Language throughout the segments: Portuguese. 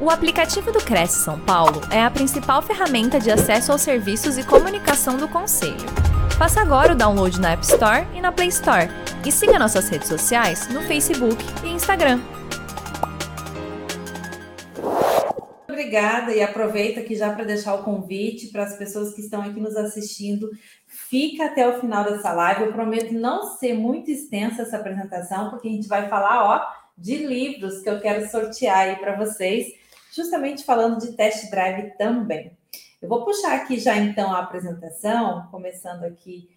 O aplicativo do Cresce São Paulo é a principal ferramenta de acesso aos serviços e comunicação do Conselho. Faça agora o download na App Store e na Play Store. E siga nossas redes sociais no Facebook e Instagram. Obrigada e aproveito aqui já para deixar o convite para as pessoas que estão aqui nos assistindo. Fica até o final dessa live. Eu prometo não ser muito extensa essa apresentação, porque a gente vai falar ó, de livros que eu quero sortear aí para vocês justamente falando de test drive também. Eu vou puxar aqui já então a apresentação, começando aqui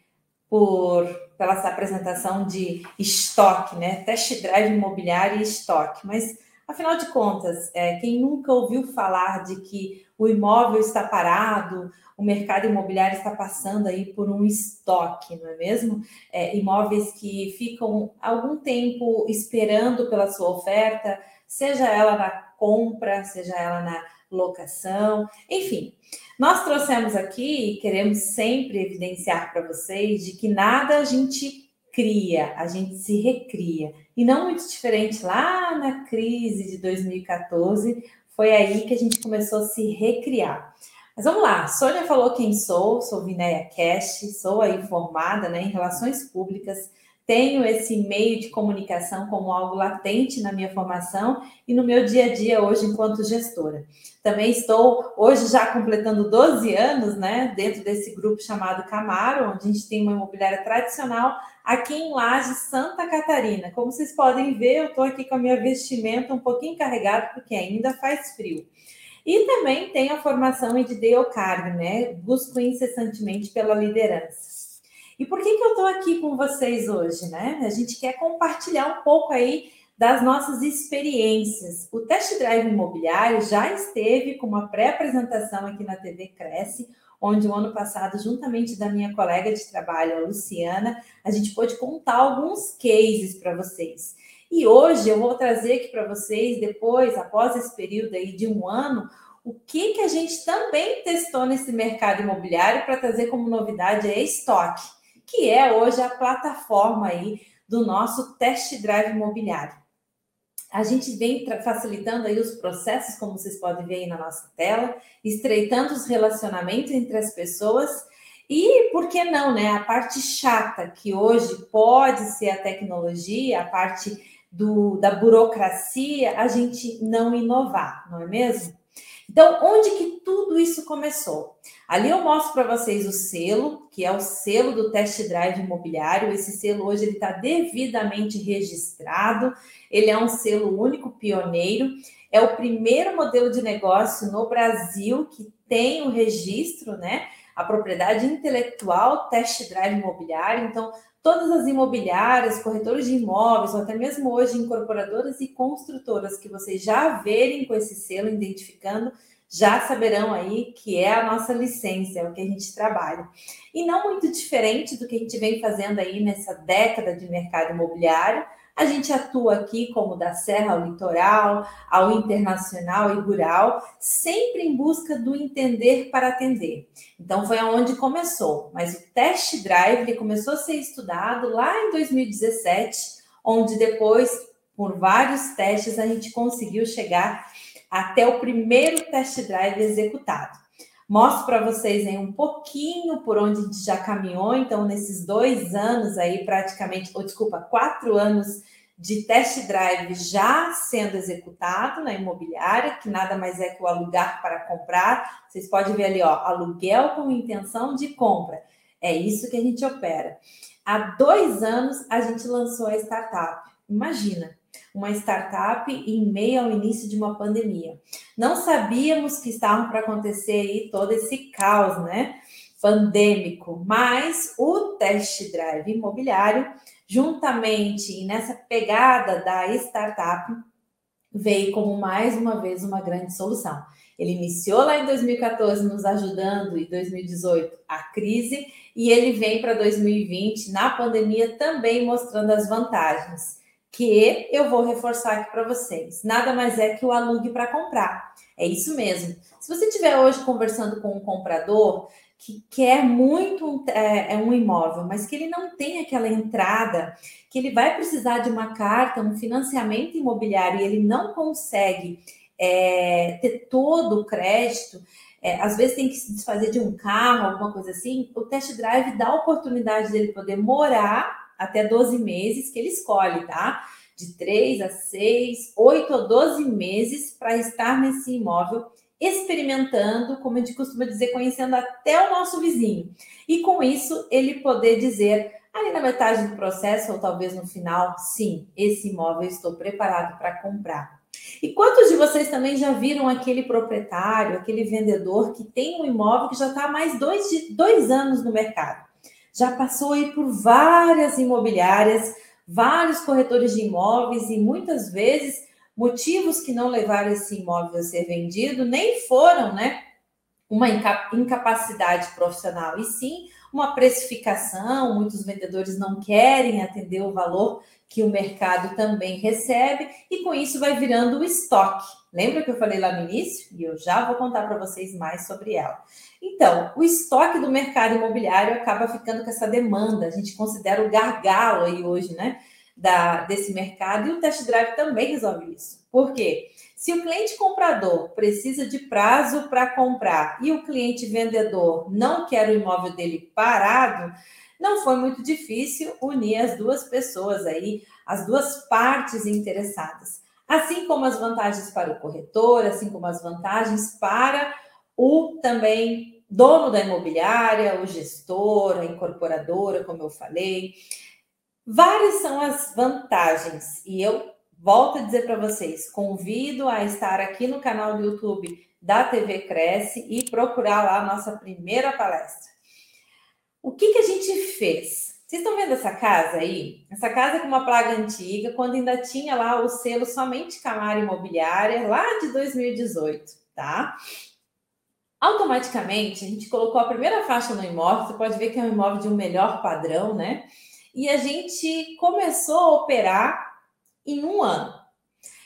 por pela essa apresentação de estoque, né? Test drive imobiliário e estoque. Mas afinal de contas, é, quem nunca ouviu falar de que o imóvel está parado, o mercado imobiliário está passando aí por um estoque, não é mesmo? É, imóveis que ficam algum tempo esperando pela sua oferta, seja ela na compra, seja ela na locação, enfim. Nós trouxemos aqui e queremos sempre evidenciar para vocês de que nada a gente cria, a gente se recria. E não muito diferente lá na crise de 2014, foi aí que a gente começou a se recriar. Mas vamos lá, Sônia falou quem sou, sou Vinéia Cash, sou aí formada né, em Relações Públicas, tenho esse meio de comunicação como algo latente na minha formação e no meu dia a dia hoje enquanto gestora. Também estou hoje já completando 12 anos, né, dentro desse grupo chamado Camaro, onde a gente tem uma imobiliária tradicional aqui em Laje, Santa Catarina. Como vocês podem ver, eu estou aqui com a minha vestimenta um pouquinho carregada porque ainda faz frio. E também tenho a formação em de né? Busco incessantemente pela liderança. E por que, que eu estou aqui com vocês hoje, né? A gente quer compartilhar um pouco aí das nossas experiências. O Test Drive Imobiliário já esteve com uma pré-apresentação aqui na TV Cresce, onde o ano passado, juntamente da minha colega de trabalho, a Luciana, a gente pôde contar alguns cases para vocês. E hoje eu vou trazer aqui para vocês, depois, após esse período aí de um ano, o que, que a gente também testou nesse mercado imobiliário para trazer como novidade é estoque que é hoje a plataforma aí do nosso test drive imobiliário. A gente vem facilitando aí os processos, como vocês podem ver aí na nossa tela, estreitando os relacionamentos entre as pessoas e, por que não, né? A parte chata, que hoje pode ser a tecnologia, a parte do, da burocracia, a gente não inovar, não é mesmo? Então, onde que tudo isso começou? Ali eu mostro para vocês o selo, que é o selo do test drive imobiliário. Esse selo hoje ele está devidamente registrado. Ele é um selo único, pioneiro. É o primeiro modelo de negócio no Brasil que tem o registro, né? A propriedade intelectual test drive imobiliário. Então, todas as imobiliárias, corretores de imóveis, ou até mesmo hoje incorporadoras e construtoras que vocês já verem com esse selo identificando, já saberão aí que é a nossa licença, é o que a gente trabalha. E não muito diferente do que a gente vem fazendo aí nessa década de mercado imobiliário, a gente atua aqui como da Serra ao Litoral, ao Internacional e Rural, sempre em busca do entender para atender. Então foi aonde começou, mas o test drive ele começou a ser estudado lá em 2017, onde depois, por vários testes, a gente conseguiu chegar até o primeiro test drive executado. Mostro para vocês aí um pouquinho por onde a gente já caminhou, então, nesses dois anos aí, praticamente, ou desculpa, quatro anos de test drive já sendo executado na imobiliária, que nada mais é que o alugar para comprar. Vocês podem ver ali, ó, aluguel com intenção de compra. É isso que a gente opera. Há dois anos a gente lançou a startup. Imagina, uma startup em meio ao início de uma pandemia. Não sabíamos que estava para acontecer aí todo esse caos, né? Pandêmico, mas o test drive imobiliário, juntamente nessa pegada da startup, veio como mais uma vez uma grande solução. Ele iniciou lá em 2014 nos ajudando e 2018 a crise e ele vem para 2020 na pandemia também mostrando as vantagens que eu vou reforçar aqui para vocês. Nada mais é que o alugue para comprar. É isso mesmo. Se você estiver hoje conversando com um comprador que quer muito é, é, um imóvel, mas que ele não tem aquela entrada, que ele vai precisar de uma carta, um financiamento imobiliário e ele não consegue é, ter todo o crédito, é, às vezes tem que se desfazer de um carro, alguma coisa assim, o test drive dá a oportunidade dele poder morar até 12 meses, que ele escolhe, tá? De 3 a 6, 8 ou 12 meses para estar nesse imóvel experimentando, como a gente costuma dizer, conhecendo até o nosso vizinho. E com isso, ele poder dizer, ali na metade do processo, ou talvez no final, sim, esse imóvel estou preparado para comprar. E quantos de vocês também já viram aquele proprietário, aquele vendedor que tem um imóvel que já está há mais dois, dois anos no mercado? Já passou aí por várias imobiliárias, vários corretores de imóveis e muitas vezes motivos que não levaram esse imóvel a ser vendido nem foram, né, uma incapacidade profissional, e sim uma precificação. Muitos vendedores não querem atender o valor que o mercado também recebe, e com isso vai virando o estoque. Lembra que eu falei lá no início? E eu já vou contar para vocês mais sobre ela. Então, o estoque do mercado imobiliário acaba ficando com essa demanda. A gente considera o gargalo aí hoje, né? Da, desse mercado, e o test drive também resolve isso. Por quê? Se o cliente comprador precisa de prazo para comprar e o cliente vendedor não quer o imóvel dele parado, não foi muito difícil unir as duas pessoas aí, as duas partes interessadas. Assim como as vantagens para o corretor, assim como as vantagens para o também dono da imobiliária, o gestor, a incorporadora, como eu falei. Várias são as vantagens e eu volto a dizer para vocês, convido a estar aqui no canal do YouTube da TV Cresce e procurar lá a nossa primeira palestra. O que, que a gente fez? Vocês estão vendo essa casa aí? Essa casa com uma plaga antiga, quando ainda tinha lá o selo somente Camara Imobiliária, lá de 2018, tá? Automaticamente, a gente colocou a primeira faixa no imóvel, você pode ver que é um imóvel de um melhor padrão, né? E a gente começou a operar em um ano.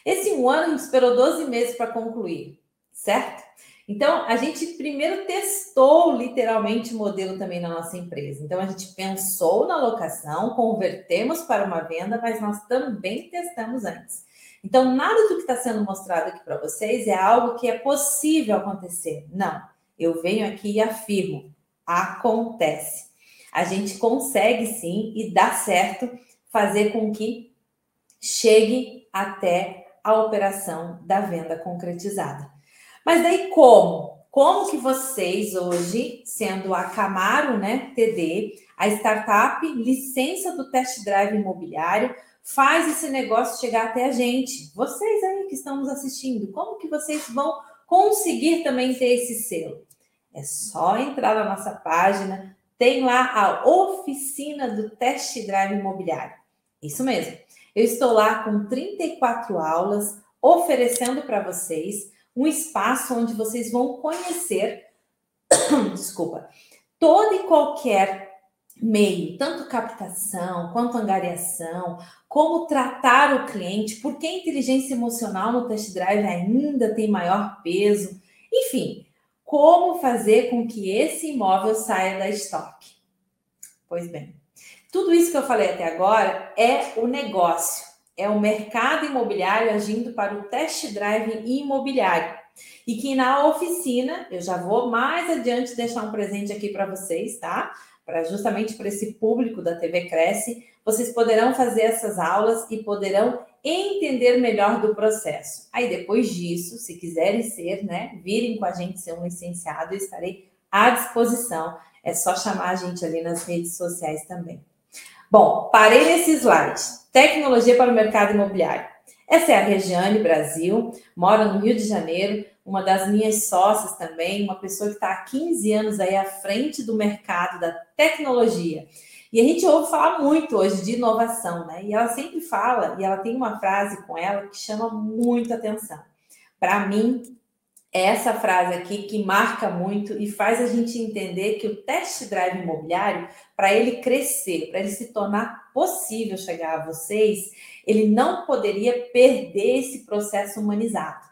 Esse um ano a gente esperou 12 meses para concluir, certo? Então, a gente primeiro testou literalmente o modelo também na nossa empresa. Então, a gente pensou na locação, convertemos para uma venda, mas nós também testamos antes. Então, nada do que está sendo mostrado aqui para vocês é algo que é possível acontecer. Não. Eu venho aqui e afirmo: acontece. A gente consegue sim e dá certo fazer com que chegue até a operação da venda concretizada. Mas daí como? Como que vocês hoje, sendo a Camaro, né, TD, a startup licença do test drive imobiliário, faz esse negócio chegar até a gente? Vocês aí que estão nos assistindo, como que vocês vão conseguir também ter esse selo? É só entrar na nossa página, tem lá a oficina do test drive imobiliário. Isso mesmo. Eu estou lá com 34 aulas oferecendo para vocês um espaço onde vocês vão conhecer, desculpa, todo e qualquer meio, tanto captação quanto angariação, como tratar o cliente, porque a inteligência emocional no test drive ainda tem maior peso, enfim, como fazer com que esse imóvel saia da estoque. Pois bem, tudo isso que eu falei até agora é o negócio é o mercado imobiliário agindo para o test drive imobiliário. E que na oficina, eu já vou mais adiante deixar um presente aqui para vocês, tá? Para justamente para esse público da TV Cresce, vocês poderão fazer essas aulas e poderão entender melhor do processo. Aí depois disso, se quiserem ser, né, virem com a gente ser um licenciado, eu estarei à disposição. É só chamar a gente ali nas redes sociais também. Bom, parei nesse slide. Tecnologia para o mercado imobiliário. Essa é a Regiane Brasil, mora no Rio de Janeiro, uma das minhas sócias também, uma pessoa que está há 15 anos aí à frente do mercado da tecnologia. E a gente ouve falar muito hoje de inovação, né? E ela sempre fala, e ela tem uma frase com ela que chama muito atenção. Para mim, essa frase aqui que marca muito e faz a gente entender que o test drive imobiliário, para ele crescer, para ele se tornar possível chegar a vocês, ele não poderia perder esse processo humanizado.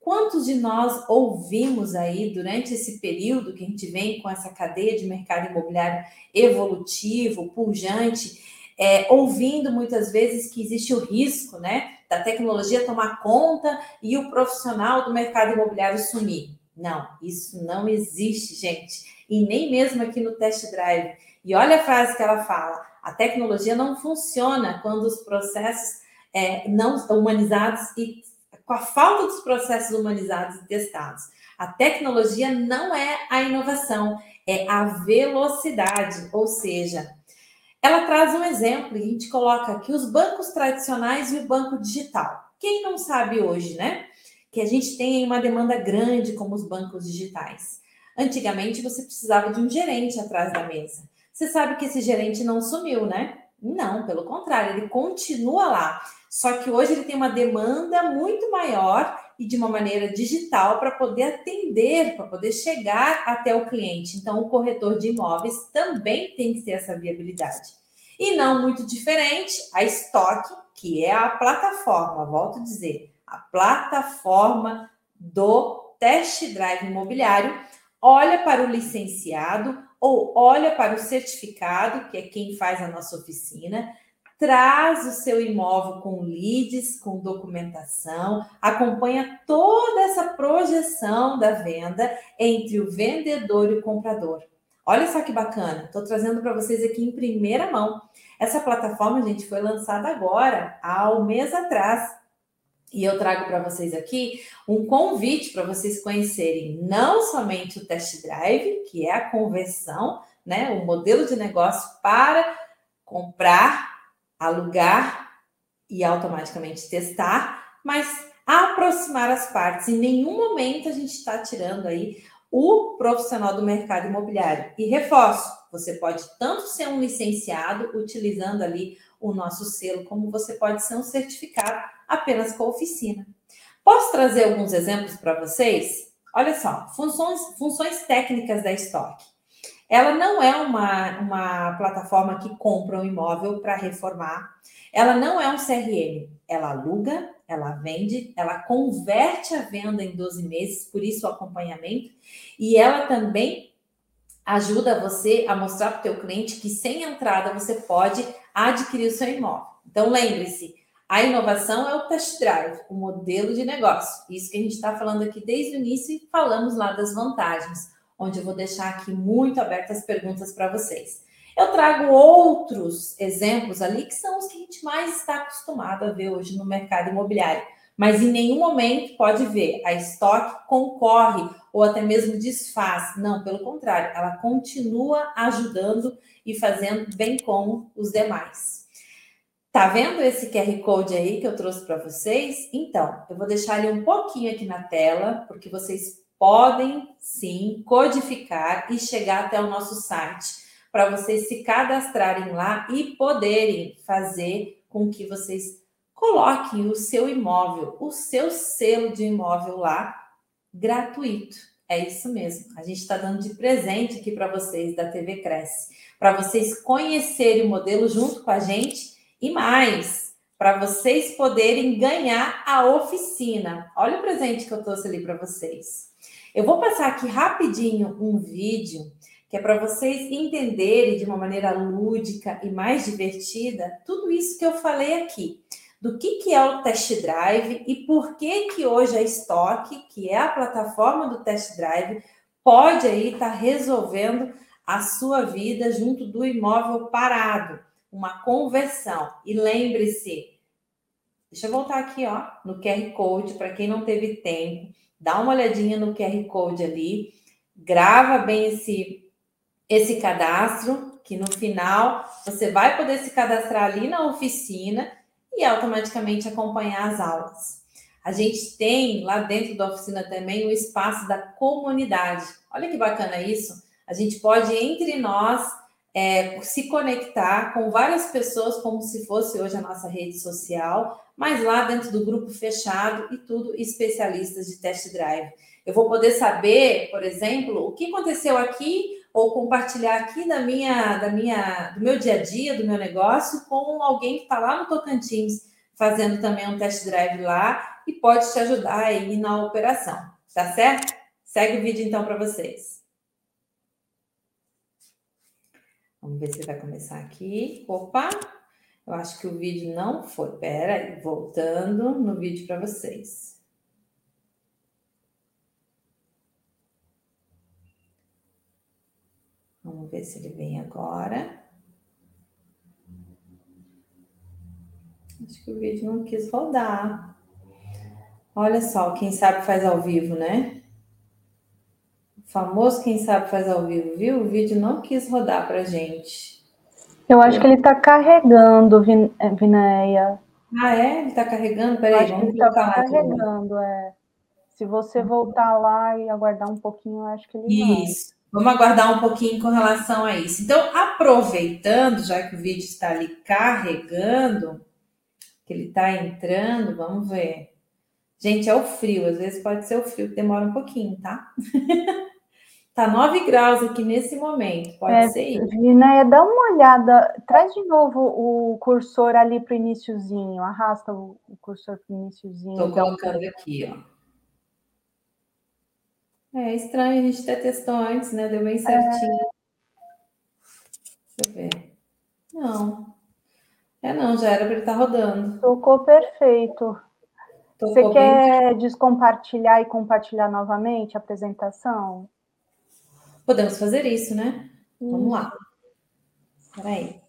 Quantos de nós ouvimos aí durante esse período que a gente vem com essa cadeia de mercado imobiliário evolutivo, pujante, é, ouvindo muitas vezes que existe o risco, né? Da tecnologia tomar conta e o profissional do mercado imobiliário sumir. Não, isso não existe, gente. E nem mesmo aqui no test drive. E olha a frase que ela fala: a tecnologia não funciona quando os processos é, não humanizados e com a falta dos processos humanizados e testados. A tecnologia não é a inovação, é a velocidade, ou seja, ela traz um exemplo e a gente coloca aqui os bancos tradicionais e o banco digital. Quem não sabe hoje, né? Que a gente tem uma demanda grande como os bancos digitais. Antigamente você precisava de um gerente atrás da mesa. Você sabe que esse gerente não sumiu, né? Não, pelo contrário, ele continua lá. Só que hoje ele tem uma demanda muito maior e de uma maneira digital para poder atender, para poder chegar até o cliente. Então, o corretor de imóveis também tem que ter essa viabilidade. E não muito diferente, a Stock, que é a plataforma, volto a dizer, a plataforma do test drive imobiliário, olha para o licenciado ou olha para o certificado, que é quem faz a nossa oficina, traz o seu imóvel com leads, com documentação, acompanha toda essa projeção da venda entre o vendedor e o comprador. Olha só que bacana, estou trazendo para vocês aqui em primeira mão. Essa plataforma, gente, foi lançada agora, há um mês atrás. E eu trago para vocês aqui um convite para vocês conhecerem não somente o test drive, que é a conversão, né, o modelo de negócio para comprar, alugar e automaticamente testar, mas aproximar as partes. Em nenhum momento a gente está tirando aí o profissional do mercado imobiliário. E reforço, você pode tanto ser um licenciado utilizando ali o nosso selo, como você pode ser um certificado apenas com a oficina. Posso trazer alguns exemplos para vocês? Olha só, funções, funções técnicas da Stock. Ela não é uma, uma plataforma que compra um imóvel para reformar. Ela não é um CRM. Ela aluga, ela vende, ela converte a venda em 12 meses, por isso o acompanhamento. E ela também ajuda você a mostrar para o teu cliente que sem entrada você pode adquirir o seu imóvel. Então lembre-se, a inovação é o test drive, o modelo de negócio. Isso que a gente está falando aqui desde o início e falamos lá das vantagens, onde eu vou deixar aqui muito abertas as perguntas para vocês. Eu trago outros exemplos ali que são os que a gente mais está acostumado a ver hoje no mercado imobiliário. Mas em nenhum momento pode ver a estoque concorre ou até mesmo desfaz. Não, pelo contrário, ela continua ajudando e fazendo bem como os demais. Tá vendo esse QR Code aí que eu trouxe para vocês? Então, eu vou deixar ele um pouquinho aqui na tela, porque vocês podem sim codificar e chegar até o nosso site para vocês se cadastrarem lá e poderem fazer com que vocês coloquem o seu imóvel, o seu selo de imóvel lá gratuito. É isso mesmo. A gente está dando de presente aqui para vocês da TV Cresce, para vocês conhecerem o modelo junto com a gente e mais, para vocês poderem ganhar a oficina. Olha o presente que eu trouxe ali para vocês. Eu vou passar aqui rapidinho um vídeo que é para vocês entenderem de uma maneira lúdica e mais divertida tudo isso que eu falei aqui. Do que, que é o test drive e por que que hoje a Stock, que é a plataforma do test drive, pode aí estar tá resolvendo a sua vida junto do imóvel parado, uma conversão. E lembre-se, deixa eu voltar aqui, ó, no QR Code para quem não teve tempo, dá uma olhadinha no QR Code ali, grava bem esse esse cadastro, que no final você vai poder se cadastrar ali na oficina e automaticamente acompanhar as aulas. A gente tem lá dentro da oficina também o espaço da comunidade. Olha que bacana isso. A gente pode, entre nós, é, se conectar com várias pessoas, como se fosse hoje a nossa rede social, mas lá dentro do grupo fechado e tudo especialistas de test drive. Eu vou poder saber, por exemplo, o que aconteceu aqui ou compartilhar aqui da minha, da minha, do meu dia a dia, do meu negócio, com alguém que está lá no Tocantins fazendo também um test drive lá e pode te ajudar aí na operação, tá certo? Segue o vídeo então para vocês. Vamos ver se vai começar aqui. Opa! Eu acho que o vídeo não foi. Pera aí, voltando no vídeo para vocês. Vamos ver se ele vem agora. Acho que o vídeo não quis rodar. Olha só, quem sabe faz ao vivo, né? Famoso quem sabe faz ao vivo, viu? O vídeo não quis rodar pra gente. Eu acho que ele tá carregando, Vin é, Vinéia. Ah, é? Ele tá carregando? Peraí, vamos ele tá carregando, é. Se você voltar lá e aguardar um pouquinho, eu acho que ele Isso. Vai. Vamos aguardar um pouquinho com relação a isso. Então, aproveitando, já que o vídeo está ali carregando, que ele está entrando, vamos ver. Gente, é o frio, às vezes pode ser o frio que demora um pouquinho, tá? tá 9 graus aqui nesse momento, pode é, ser isso. Vinéia, dá uma olhada, traz de novo o cursor ali para o iníciozinho, arrasta o cursor para o iníciozinho. Estou colocando aqui, ó. É estranho, a gente até testou antes, né? Deu bem certinho. É... Deixa eu ver. Não. É não, já era para ele estar tá rodando. Tocou perfeito. Tocou Você quer bem... descompartilhar e compartilhar novamente a apresentação? Podemos fazer isso, né? Hum. Vamos lá. Espera aí.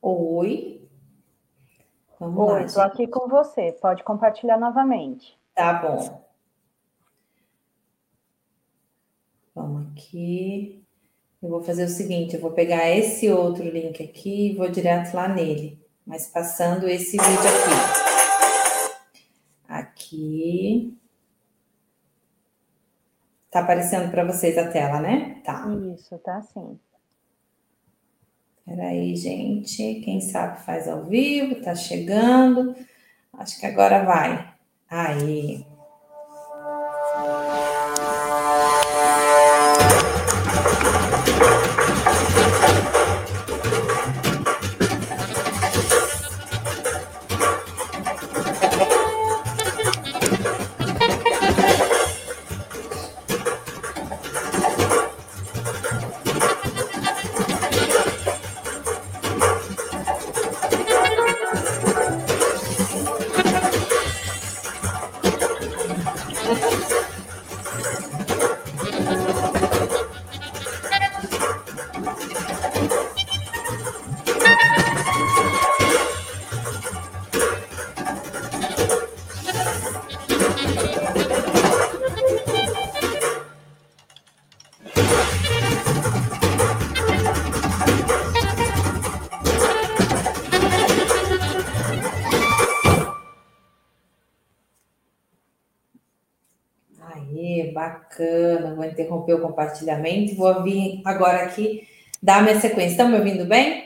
Oi. Vamos Oi, lá. Estou aqui com você. Pode compartilhar novamente. Tá bom. Vamos aqui. Eu vou fazer o seguinte, eu vou pegar esse outro link aqui e vou direto lá nele, mas passando esse vídeo aqui. Aqui. Tá aparecendo para vocês a tela, né? Tá. Isso, tá sim. Peraí, gente. Quem sabe faz ao vivo, tá chegando. Acho que agora vai. Aí. Interromper o compartilhamento vou vir agora aqui dar minha sequência. Estão me ouvindo bem?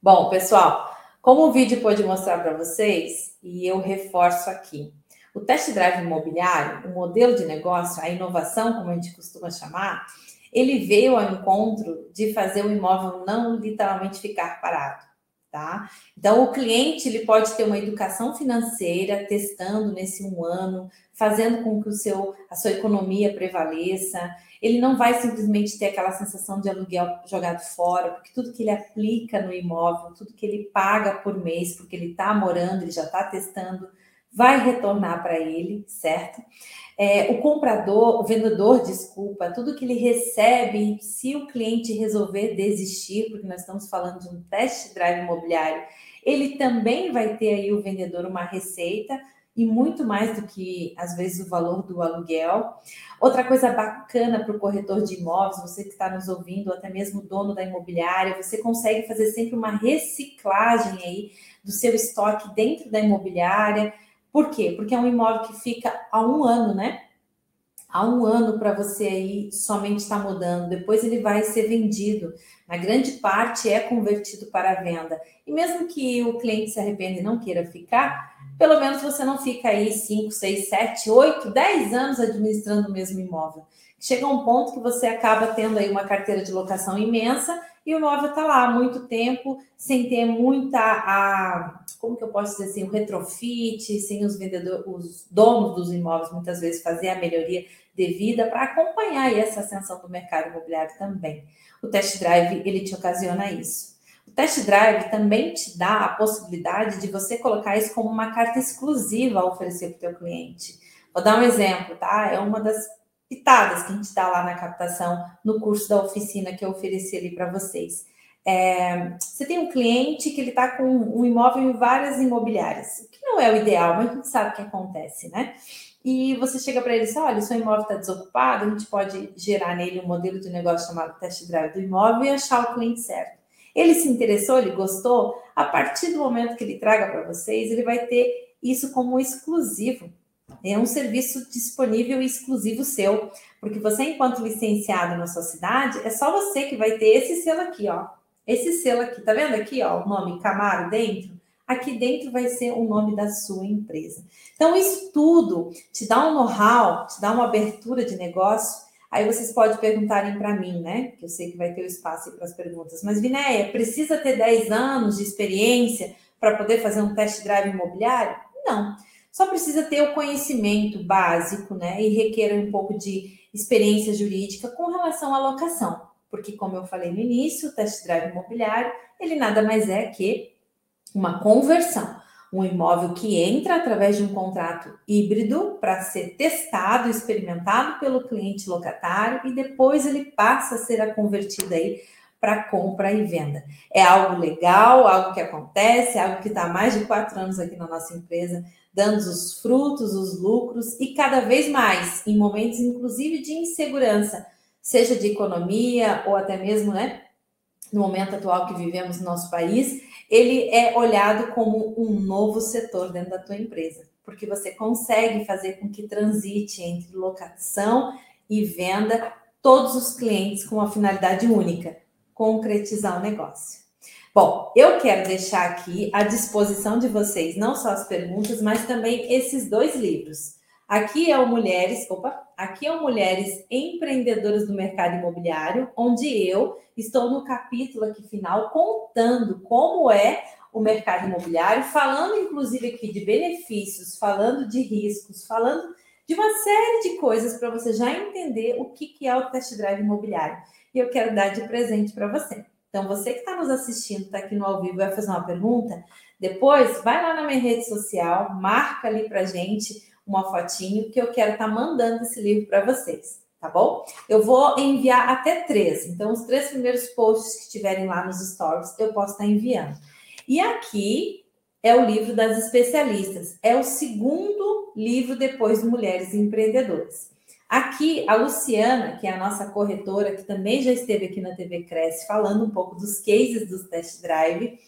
Bom, pessoal, como o vídeo pôde mostrar para vocês, e eu reforço aqui, o test drive imobiliário, o modelo de negócio, a inovação, como a gente costuma chamar, ele veio ao encontro de fazer o imóvel não literalmente ficar parado tá? Então, o cliente ele pode ter uma educação financeira, testando nesse um ano, fazendo com que o seu, a sua economia prevaleça. Ele não vai simplesmente ter aquela sensação de aluguel jogado fora, porque tudo que ele aplica no imóvel, tudo que ele paga por mês, porque ele está morando, ele já está testando, vai retornar para ele, certo? É, o comprador, o vendedor, desculpa, tudo que ele recebe, se o cliente resolver desistir, porque nós estamos falando de um test drive imobiliário, ele também vai ter aí o vendedor uma receita e muito mais do que às vezes o valor do aluguel. Outra coisa bacana para o corretor de imóveis, você que está nos ouvindo, ou até mesmo dono da imobiliária, você consegue fazer sempre uma reciclagem aí do seu estoque dentro da imobiliária por quê? Porque é um imóvel que fica há um ano, né? Há um ano para você aí somente estar tá mudando, depois ele vai ser vendido. Na grande parte é convertido para venda. E mesmo que o cliente se arrependa e não queira ficar, pelo menos você não fica aí 5, 6, 7, 8, 10 anos administrando o mesmo imóvel. Chega um ponto que você acaba tendo aí uma carteira de locação imensa e o imóvel está lá há muito tempo, sem ter muita a, como que eu posso dizer assim, o retrofit, sem os vendedores, os donos dos imóveis muitas vezes fazer a melhoria devida para acompanhar essa ascensão do mercado imobiliário também. O test drive ele te ocasiona isso. O test drive também te dá a possibilidade de você colocar isso como uma carta exclusiva a oferecer para o teu cliente. Vou dar um exemplo, tá? É uma das pitadas que a gente dá lá na captação, no curso da oficina que eu ofereci ali para vocês. É, você tem um cliente que ele está com um imóvel em várias imobiliárias, o que não é o ideal, mas a gente sabe o que acontece, né? E você chega para ele e diz: olha, seu imóvel está desocupado, a gente pode gerar nele um modelo de negócio chamado test drive do imóvel e achar o cliente certo. Ele se interessou, ele gostou, a partir do momento que ele traga para vocês, ele vai ter isso como exclusivo é um serviço disponível e exclusivo seu, porque você, enquanto licenciado na sua cidade, é só você que vai ter esse selo aqui, ó. Esse selo aqui, tá vendo aqui, ó, o nome Camaro dentro? Aqui dentro vai ser o nome da sua empresa. Então, isso tudo te dá um know-how, te dá uma abertura de negócio. Aí vocês podem perguntarem para mim, né? Que eu sei que vai ter o espaço para as perguntas. Mas, Vinéia, precisa ter 10 anos de experiência para poder fazer um test drive imobiliário? Não. Só precisa ter o conhecimento básico, né? E requer um pouco de experiência jurídica com relação à locação. Porque, como eu falei no início, o test drive imobiliário, ele nada mais é que uma conversão. Um imóvel que entra através de um contrato híbrido para ser testado, experimentado pelo cliente locatário e depois ele passa a ser convertido aí para compra e venda. É algo legal, algo que acontece, algo que está há mais de quatro anos aqui na nossa empresa dando os frutos, os lucros e cada vez mais em momentos, inclusive, de insegurança, seja de economia ou até mesmo, né, no momento atual que vivemos no nosso país, ele é olhado como um novo setor dentro da tua empresa, porque você consegue fazer com que transite entre locação e venda todos os clientes com uma finalidade única, concretizar o negócio. Bom, eu quero deixar aqui à disposição de vocês não só as perguntas, mas também esses dois livros. Aqui é o Mulheres, opa, aqui é o Mulheres Empreendedoras do Mercado Imobiliário, onde eu estou no capítulo aqui final contando como é o mercado imobiliário, falando inclusive aqui de benefícios, falando de riscos, falando de uma série de coisas para você já entender o que, que é o test drive imobiliário. E eu quero dar de presente para você. Então, você que está nos assistindo, está aqui no ao vivo, vai fazer uma pergunta, depois vai lá na minha rede social, marca ali para gente uma fotinho, que eu quero estar tá mandando esse livro para vocês, tá bom? Eu vou enviar até três, então os três primeiros posts que estiverem lá nos stories, eu posso estar tá enviando. E aqui é o livro das especialistas, é o segundo livro depois do Mulheres Empreendedoras. Aqui, a Luciana, que é a nossa corretora, que também já esteve aqui na TV Cresce, falando um pouco dos cases dos test drive,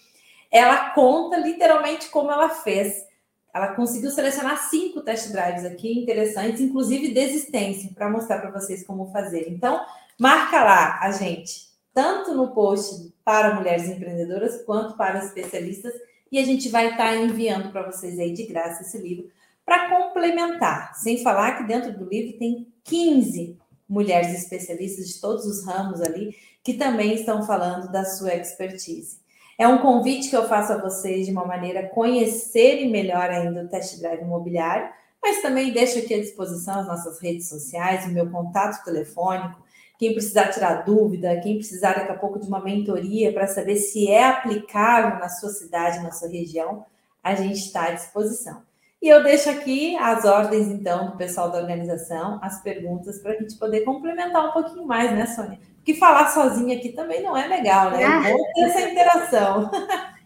ela conta literalmente como ela fez. Ela conseguiu selecionar cinco test drives aqui interessantes, inclusive desistência, para mostrar para vocês como fazer. Então, marca lá a gente, tanto no post para mulheres empreendedoras quanto para especialistas, e a gente vai estar tá enviando para vocês aí de graça esse livro para complementar, sem falar que dentro do livro tem 15 mulheres especialistas de todos os ramos ali que também estão falando da sua expertise. É um convite que eu faço a vocês de uma maneira conhecerem melhor ainda o test drive imobiliário, mas também deixo aqui à disposição as nossas redes sociais, o meu contato telefônico, quem precisar tirar dúvida, quem precisar daqui a pouco de uma mentoria para saber se é aplicável na sua cidade, na sua região, a gente está à disposição. E eu deixo aqui as ordens, então, do pessoal da organização, as perguntas, para a gente poder complementar um pouquinho mais, né, Sônia? Porque falar sozinha aqui também não é legal, né? É bom ter essa interação.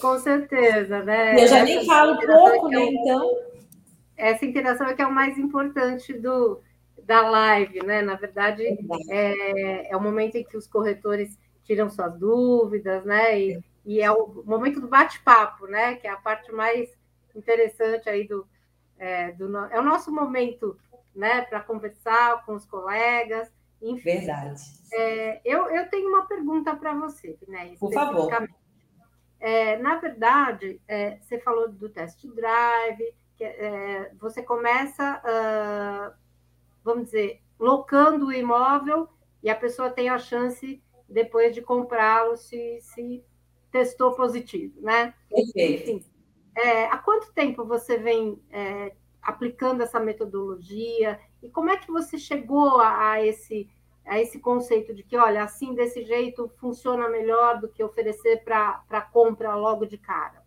Com certeza, né? Eu já essa nem falo pouco, é né? Então. Essa interação é que é o mais importante do, da live, né? Na verdade, é, é o momento em que os corretores tiram suas dúvidas, né? E, e é o momento do bate-papo, né? Que é a parte mais interessante aí do, é, do é o nosso momento, né, para conversar com os colegas. Enfim. Verdade. É, eu, eu tenho uma pergunta para você, né? Por favor. É, na verdade, é, você falou do test drive, que é, você começa, uh, vamos dizer, locando o imóvel e a pessoa tem a chance depois de comprá-lo se, se testou positivo, né? Perfeito. Enfim, é, há quanto tempo você vem é, aplicando essa metodologia e como é que você chegou a, a, esse a esse conceito de que, olha, assim desse jeito funciona melhor do que oferecer para compra logo de cara?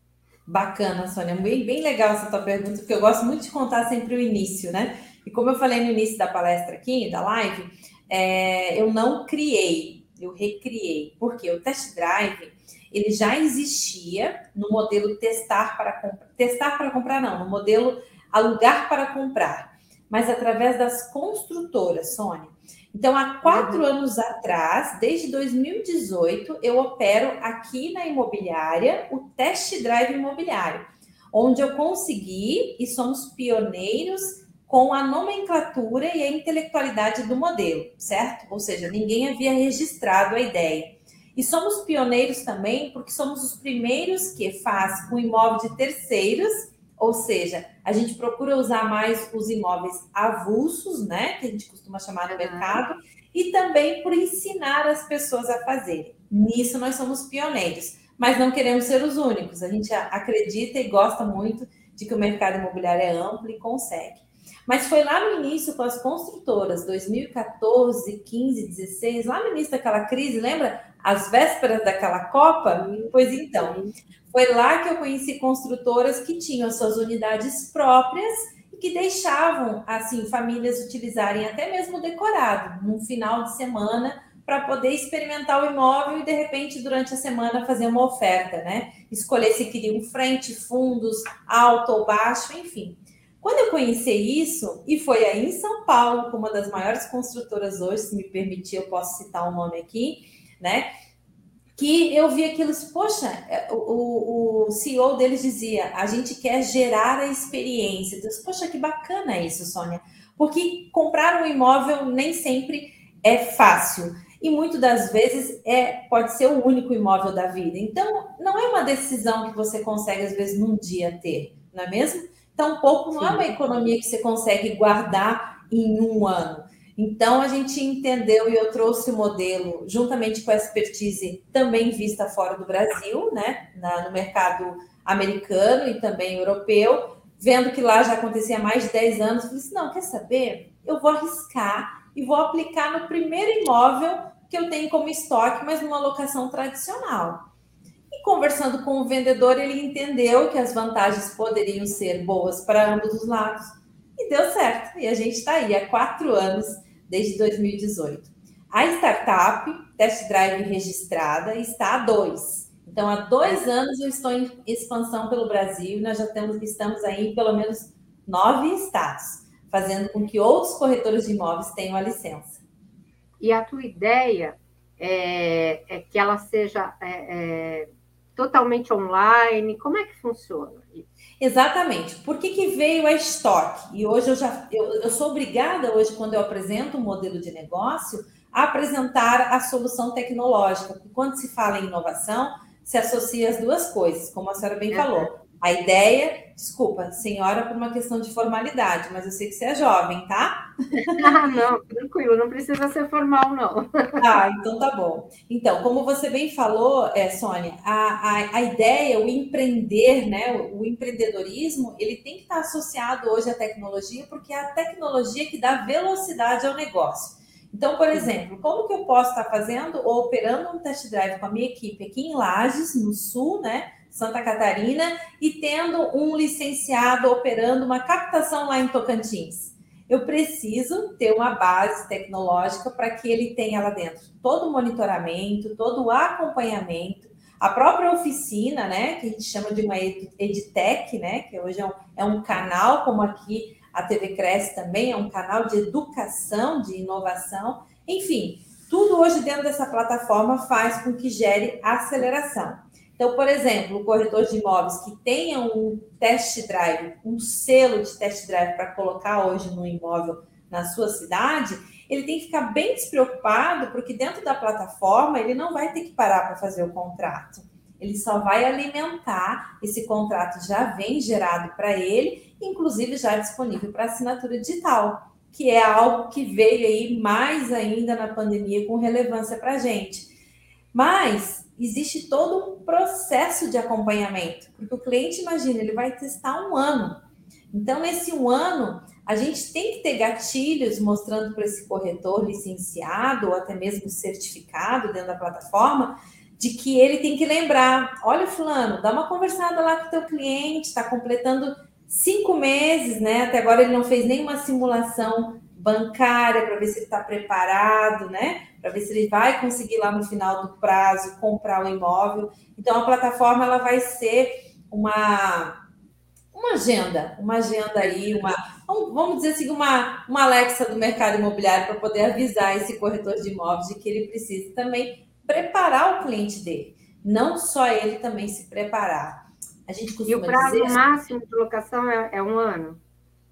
Bacana, Sônia, bem, bem legal essa tua pergunta, porque eu gosto muito de contar sempre o início, né? E como eu falei no início da palestra aqui, da live, é, eu não criei, eu recriei, porque o test drive ele já existia no modelo testar para comprar, testar para comprar não, no modelo alugar para comprar, mas através das construtoras, Sônia. Então, há quatro uhum. anos atrás, desde 2018, eu opero aqui na imobiliária o test drive imobiliário, onde eu consegui e somos pioneiros com a nomenclatura e a intelectualidade do modelo, certo? Ou seja, ninguém havia registrado a ideia. E somos pioneiros também porque somos os primeiros que faz com imóvel de terceiros, ou seja, a gente procura usar mais os imóveis avulsos, né, que a gente costuma chamar no mercado, e também por ensinar as pessoas a fazerem. Nisso nós somos pioneiros, mas não queremos ser os únicos. A gente acredita e gosta muito de que o mercado imobiliário é amplo e consegue. Mas foi lá no início com as construtoras, 2014, 15, 16, lá no início daquela crise, lembra? As vésperas daquela Copa? Pois então, foi lá que eu conheci construtoras que tinham as suas unidades próprias e que deixavam, assim, famílias utilizarem até mesmo decorado, num final de semana, para poder experimentar o imóvel e, de repente, durante a semana, fazer uma oferta, né? Escolher se queriam frente, fundos, alto ou baixo, enfim. Quando eu conheci isso, e foi aí em São Paulo, com uma das maiores construtoras hoje, se me permitir, eu posso citar o um nome aqui, né? Que eu vi aquilo, poxa, é, o, o CEO deles dizia: a gente quer gerar a experiência. Deus, poxa, que bacana isso, Sônia. Porque comprar um imóvel nem sempre é fácil. E muitas das vezes é, pode ser o único imóvel da vida. Então, não é uma decisão que você consegue, às vezes, num dia ter, não é mesmo? tampouco não é uma economia que você consegue guardar em um ano. Então, a gente entendeu e eu trouxe o modelo, juntamente com a expertise também vista fora do Brasil, né, na, no mercado americano e também europeu, vendo que lá já acontecia há mais de 10 anos, falei assim, não, quer saber? Eu vou arriscar e vou aplicar no primeiro imóvel que eu tenho como estoque, mas numa locação tradicional conversando com o vendedor, ele entendeu que as vantagens poderiam ser boas para ambos os lados. E deu certo. E a gente está aí há quatro anos, desde 2018. A startup, test drive registrada, está há dois. Então, há dois anos eu estou em expansão pelo Brasil e nós já temos, estamos aí em pelo menos nove estados, fazendo com que outros corretores de imóveis tenham a licença. E a tua ideia é, é que ela seja é, é totalmente online? Como é que funciona? Exatamente. Por que, que veio a estoque? E hoje eu já eu, eu sou obrigada hoje, quando eu apresento um modelo de negócio, a apresentar a solução tecnológica. Porque quando se fala em inovação, se associa as duas coisas, como a senhora bem falou. A ideia, desculpa, senhora, por uma questão de formalidade, mas eu sei que você é jovem, tá? Ah, não, tranquilo, não precisa ser formal, não. Ah, então tá bom. Então, como você bem falou, é, Sônia, a, a, a ideia, o empreender, né, o, o empreendedorismo, ele tem que estar associado hoje à tecnologia, porque é a tecnologia que dá velocidade ao negócio. Então, por exemplo, como que eu posso estar fazendo ou operando um test drive com a minha equipe aqui em Lages, no sul, né? Santa Catarina, e tendo um licenciado operando uma captação lá em Tocantins. Eu preciso ter uma base tecnológica para que ele tenha lá dentro todo o monitoramento, todo o acompanhamento, a própria oficina, né, que a gente chama de uma edtech, né, que hoje é um, é um canal, como aqui a TV Cresce também, é um canal de educação, de inovação, enfim, tudo hoje dentro dessa plataforma faz com que gere aceleração. Então, por exemplo, o corretor de imóveis que tenha um test drive, um selo de test drive para colocar hoje no imóvel na sua cidade, ele tem que ficar bem despreocupado, porque dentro da plataforma ele não vai ter que parar para fazer o contrato. Ele só vai alimentar, esse contrato já vem gerado para ele, inclusive já disponível para assinatura digital, que é algo que veio aí mais ainda na pandemia com relevância para a gente. Mas existe todo um processo de acompanhamento, porque o cliente, imagina, ele vai testar um ano. Então, nesse um ano, a gente tem que ter gatilhos mostrando para esse corretor licenciado ou até mesmo certificado dentro da plataforma de que ele tem que lembrar: olha, Fulano, dá uma conversada lá com o teu cliente, está completando cinco meses, né? Até agora ele não fez nenhuma simulação bancária para ver se ele está preparado, né? Para ver se ele vai conseguir lá no final do prazo comprar o imóvel. Então a plataforma ela vai ser uma uma agenda, uma agenda aí, uma vamos dizer assim uma uma Alexa do mercado imobiliário para poder avisar esse corretor de imóveis de que ele precisa também preparar o cliente dele, não só ele também se preparar. A gente costuma e o prazo dizer, máximo de locação é, é, um ano?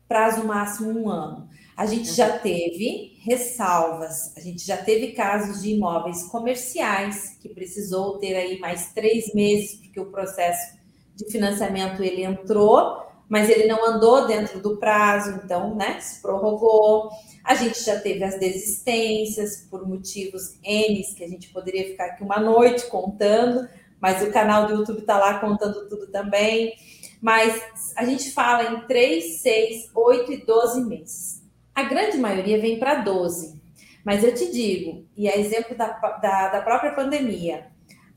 Prazo máximo um ano. A gente já teve ressalvas, a gente já teve casos de imóveis comerciais que precisou ter aí mais três meses, porque o processo de financiamento ele entrou, mas ele não andou dentro do prazo, então, né, se prorrogou. A gente já teve as desistências por motivos N, que a gente poderia ficar aqui uma noite contando, mas o canal do YouTube está lá contando tudo também. Mas a gente fala em 3, 6, 8 e 12 meses. A grande maioria vem para 12. Mas eu te digo, e é exemplo da, da, da própria pandemia,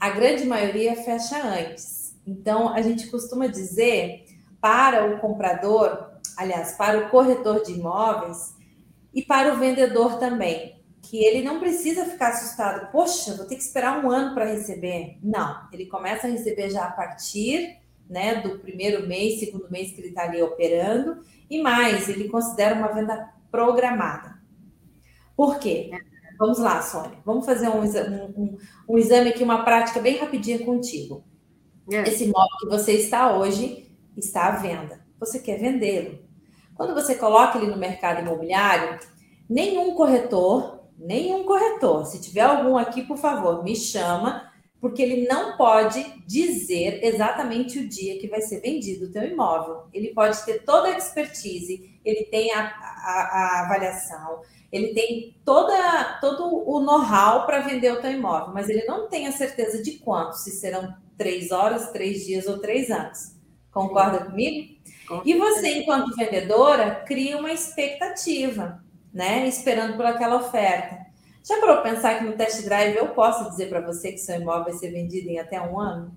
a grande maioria fecha antes. Então, a gente costuma dizer para o comprador, aliás, para o corretor de imóveis e para o vendedor também, que ele não precisa ficar assustado. Poxa, vou ter que esperar um ano para receber. Não, ele começa a receber já a partir né, do primeiro mês, segundo mês que ele está ali operando, e mais, ele considera uma venda programada. Por quê? Vamos lá, Sônia. Vamos fazer um, um, um exame aqui, uma prática bem rapidinha contigo. É. Esse imóvel que você está hoje está à venda. Você quer vendê-lo. Quando você coloca ele no mercado imobiliário, nenhum corretor nenhum corretor. Se tiver algum aqui, por favor, me chama, porque ele não pode dizer exatamente o dia que vai ser vendido o teu imóvel. Ele pode ter toda a expertise, ele tem a, a, a avaliação, ele tem toda, todo o know-how para vender o teu imóvel, mas ele não tem a certeza de quanto, se serão três horas, três dias ou três anos. Concorda comigo? E você, enquanto vendedora, cria uma expectativa né? Esperando por aquela oferta. Já parou pensar que no test drive eu posso dizer para você que seu imóvel vai ser vendido em até um ano?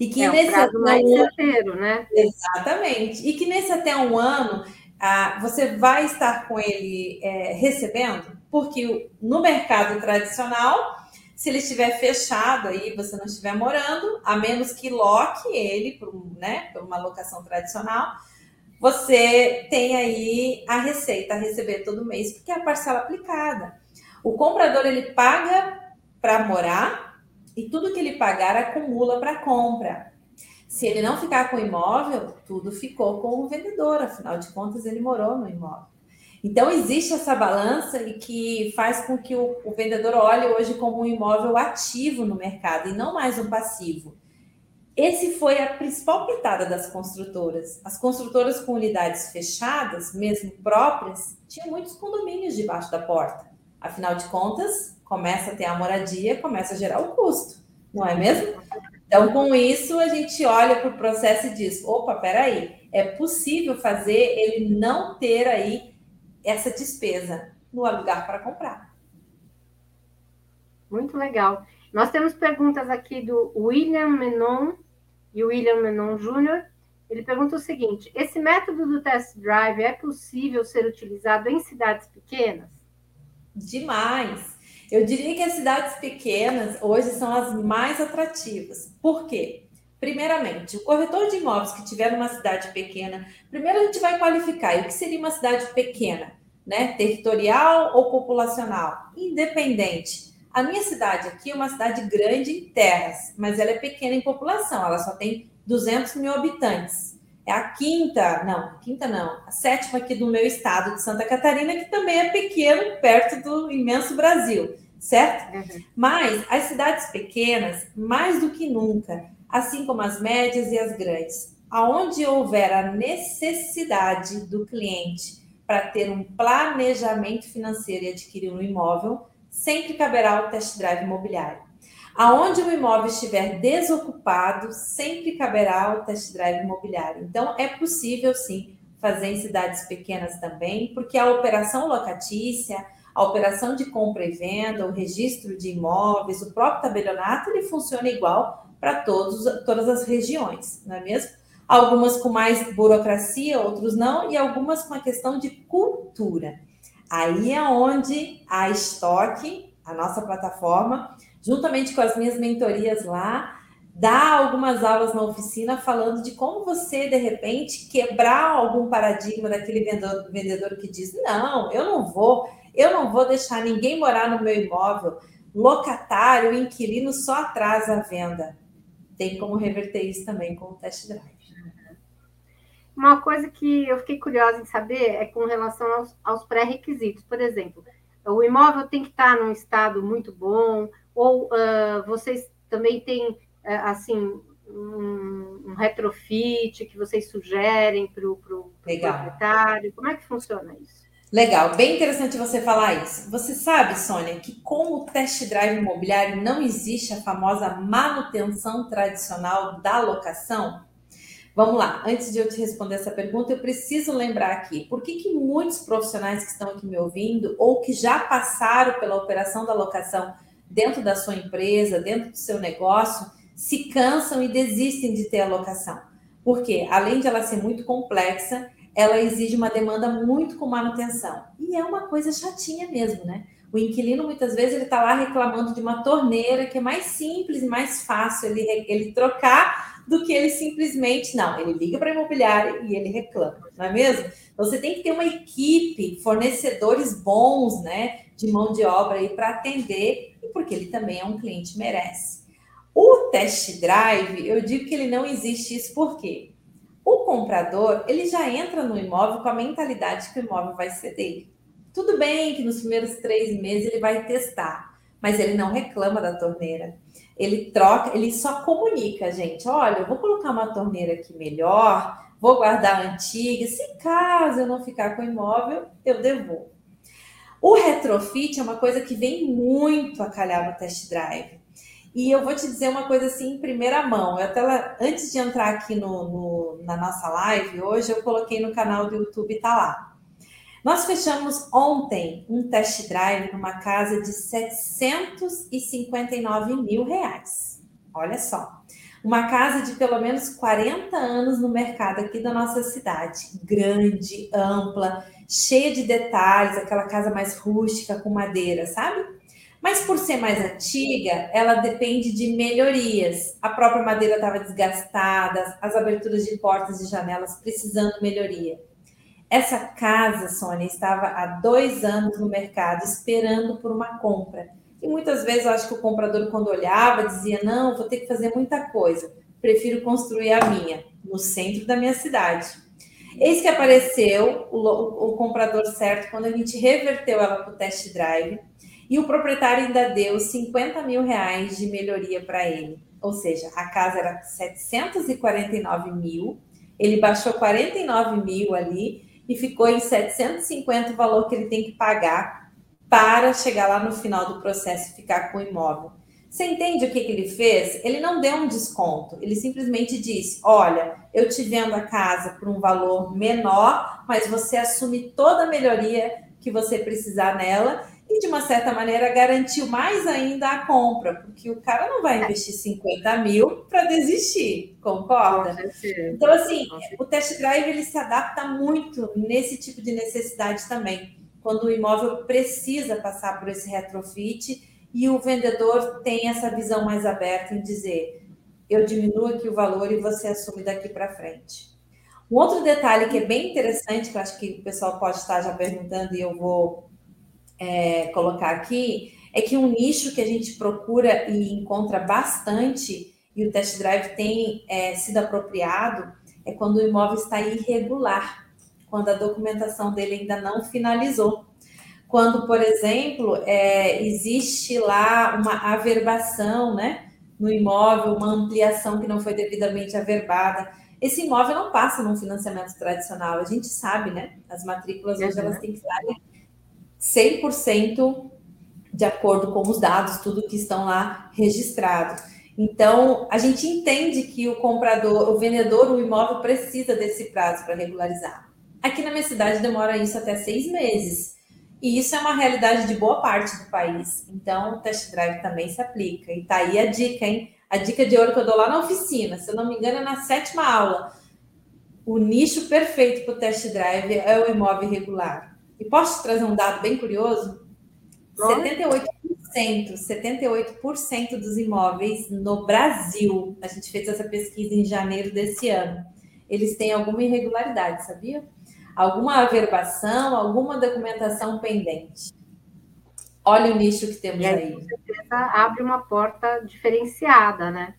E que é nesse prazo mais um... certeiro, né? Exatamente. E que nesse até um ano ah, você vai estar com ele é, recebendo, porque no mercado tradicional, se ele estiver fechado aí, você não estiver morando, a menos que loque ele por, né, uma locação tradicional, você tem aí a receita a receber todo mês, porque é a parcela aplicada. O comprador ele paga para morar e tudo que ele pagar acumula para compra. Se ele não ficar com o imóvel, tudo ficou com o vendedor, afinal de contas ele morou no imóvel. Então existe essa balança e que faz com que o, o vendedor olhe hoje como um imóvel ativo no mercado e não mais um passivo. Esse foi a principal pitada das construtoras. As construtoras com unidades fechadas, mesmo próprias, tinham muitos condomínios debaixo da porta. Afinal de contas, começa a ter a moradia, começa a gerar o custo, não é mesmo? Então, com isso, a gente olha para o processo e diz: opa, peraí, é possível fazer ele não ter aí essa despesa no alugar para comprar. Muito legal. Nós temos perguntas aqui do William Menon e William Menon Jr. Ele pergunta o seguinte: esse método do test drive é possível ser utilizado em cidades pequenas? Demais. Eu diria que as cidades pequenas hoje são as mais atrativas. Por quê? Primeiramente, o corretor de imóveis que tiver numa cidade pequena, primeiro a gente vai qualificar o que seria uma cidade pequena, né? Territorial ou populacional, independente. A minha cidade aqui é uma cidade grande em terras, mas ela é pequena em população, ela só tem 200 mil habitantes. É a quinta, não, quinta não, a sétima aqui do meu estado de Santa Catarina, que também é pequeno, perto do imenso Brasil, certo? Uhum. Mas as cidades pequenas, mais do que nunca, assim como as médias e as grandes, aonde houver a necessidade do cliente para ter um planejamento financeiro e adquirir um imóvel, sempre caberá o test drive imobiliário. Aonde o imóvel estiver desocupado, sempre caberá o test drive imobiliário. Então, é possível sim fazer em cidades pequenas também, porque a operação locatícia, a operação de compra e venda, o registro de imóveis, o próprio tabelionato, ele funciona igual para todos, todas as regiões, não é mesmo? Algumas com mais burocracia, outros não, e algumas com a questão de cultura. Aí é onde a Stock, a nossa plataforma, juntamente com as minhas mentorias lá, dá algumas aulas na oficina falando de como você, de repente, quebrar algum paradigma daquele vendedor, vendedor que diz: não, eu não vou, eu não vou deixar ninguém morar no meu imóvel. Locatário, inquilino só atrasa a venda. Tem como reverter isso também com o test drive. Uma coisa que eu fiquei curiosa em saber é com relação aos, aos pré-requisitos. Por exemplo, o imóvel tem que estar num estado muito bom, ou uh, vocês também têm, uh, assim, um, um, retrofit que vocês sugerem para o pro, pro proprietário? Como é que funciona isso? Legal, bem interessante você falar isso. Você sabe, Sônia, que com o test drive imobiliário não existe a famosa manutenção tradicional da locação? Vamos lá, antes de eu te responder essa pergunta, eu preciso lembrar aqui, por que, que muitos profissionais que estão aqui me ouvindo ou que já passaram pela operação da locação dentro da sua empresa, dentro do seu negócio, se cansam e desistem de ter a locação? Porque, além de ela ser muito complexa, ela exige uma demanda muito com manutenção. E é uma coisa chatinha mesmo, né? O inquilino, muitas vezes, ele está lá reclamando de uma torneira que é mais simples mais fácil ele, ele trocar do que ele simplesmente não, ele liga para a imobiliária e ele reclama, não é mesmo? Você tem que ter uma equipe, fornecedores bons, né, de mão de obra aí para atender, porque ele também é um cliente merece. O test drive, eu digo que ele não existe isso porque o comprador, ele já entra no imóvel com a mentalidade que o imóvel vai ser dele. Tudo bem que nos primeiros três meses ele vai testar, mas ele não reclama da torneira ele troca, ele só comunica, gente. Olha, eu vou colocar uma torneira aqui melhor, vou guardar a antiga. Se caso eu não ficar com o imóvel, eu devolvo. O retrofit é uma coisa que vem muito a calhar no test drive. E eu vou te dizer uma coisa assim em primeira mão. Eu até antes de entrar aqui no, no, na nossa live, hoje eu coloquei no canal do YouTube, tá lá. Nós fechamos ontem um test drive numa casa de 759 mil reais. Olha só. Uma casa de pelo menos 40 anos no mercado aqui da nossa cidade. Grande, ampla, cheia de detalhes, aquela casa mais rústica com madeira, sabe? Mas por ser mais antiga, ela depende de melhorias. A própria madeira estava desgastada, as aberturas de portas e janelas precisando melhoria. Essa casa, Sônia, estava há dois anos no mercado esperando por uma compra. E muitas vezes eu acho que o comprador, quando olhava, dizia: Não, vou ter que fazer muita coisa, prefiro construir a minha, no centro da minha cidade. Eis que apareceu o, o, o comprador certo quando a gente reverteu ela para o test drive e o proprietário ainda deu 50 mil reais de melhoria para ele. Ou seja, a casa era 749 mil, ele baixou 49 mil ali e ficou em 750 o valor que ele tem que pagar para chegar lá no final do processo e ficar com o imóvel. Você entende o que, que ele fez? Ele não deu um desconto, ele simplesmente disse: Olha, eu te vendo a casa por um valor menor, mas você assume toda a melhoria que você precisar nela e, de uma certa maneira, garantiu mais ainda a compra, porque o cara não vai investir 50 mil para desistir, concorda? Então, assim, o test drive ele se adapta muito nesse tipo de necessidade também, quando o imóvel precisa passar por esse retrofit e o vendedor tem essa visão mais aberta em dizer: eu diminuo aqui o valor e você assume daqui para frente. Um outro detalhe que é bem interessante, que eu acho que o pessoal pode estar já perguntando e eu vou é, colocar aqui é que um nicho que a gente procura e encontra bastante, e o test drive tem é, sido apropriado, é quando o imóvel está irregular, quando a documentação dele ainda não finalizou. Quando, por exemplo, é, existe lá uma averbação né, no imóvel, uma ampliação que não foi devidamente averbada. Esse imóvel não passa num financiamento tradicional, a gente sabe, né? As matrículas hoje elas têm que estar 100% de acordo com os dados, tudo que estão lá registrados. Então, a gente entende que o comprador, o vendedor, o imóvel precisa desse prazo para regularizar. Aqui na minha cidade demora isso até seis meses. E isso é uma realidade de boa parte do país. Então, o test drive também se aplica. E tá aí a dica, hein? A dica de ouro que eu dou lá na oficina, se eu não me engano, é na sétima aula. O nicho perfeito para o test drive é o imóvel irregular. E posso te trazer um dado bem curioso? 78 78% dos imóveis no Brasil, a gente fez essa pesquisa em janeiro desse ano, eles têm alguma irregularidade, sabia? Alguma averbação, alguma documentação pendente. Olha o nicho que temos aí. Com certeza abre uma porta diferenciada, né?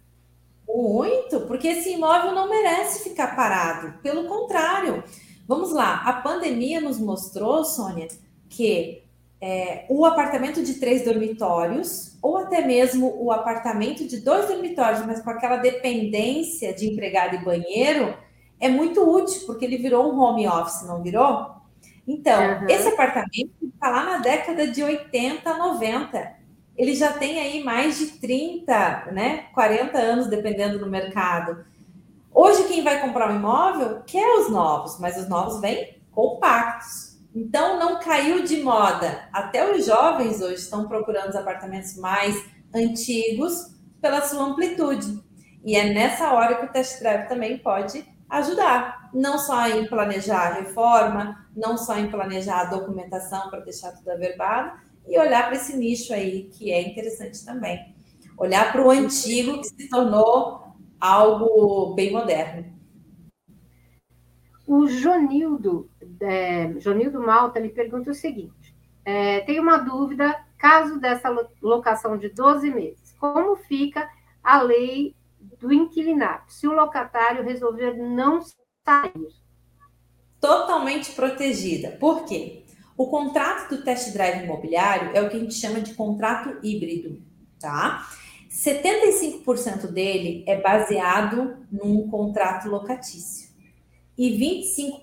Muito, porque esse imóvel não merece ficar parado. Pelo contrário, vamos lá. A pandemia nos mostrou, Sônia, que é, o apartamento de três dormitórios, ou até mesmo o apartamento de dois dormitórios, mas com aquela dependência de empregado e banheiro, é muito útil, porque ele virou um home office, não virou? Então, uhum. esse apartamento está lá na década de 80, 90. Ele já tem aí mais de 30, né, 40 anos, dependendo do mercado. Hoje, quem vai comprar um imóvel quer os novos, mas os novos vêm compactos. Então, não caiu de moda. Até os jovens hoje estão procurando os apartamentos mais antigos pela sua amplitude. E é nessa hora que o test drive também pode ajudar, não só em planejar a reforma, não só em planejar a documentação para deixar tudo averbado, e olhar para esse nicho aí, que é interessante também. Olhar para o antigo que se tornou algo bem moderno. O Jonildo, é, Jonildo Malta, ele pergunta o seguinte: é, tem uma dúvida, caso dessa locação de 12 meses, como fica a lei do inquilinato se o locatário resolver não sair? Totalmente protegida. Por quê? O contrato do test drive imobiliário é o que a gente chama de contrato híbrido, tá? 75% dele é baseado num contrato locatício e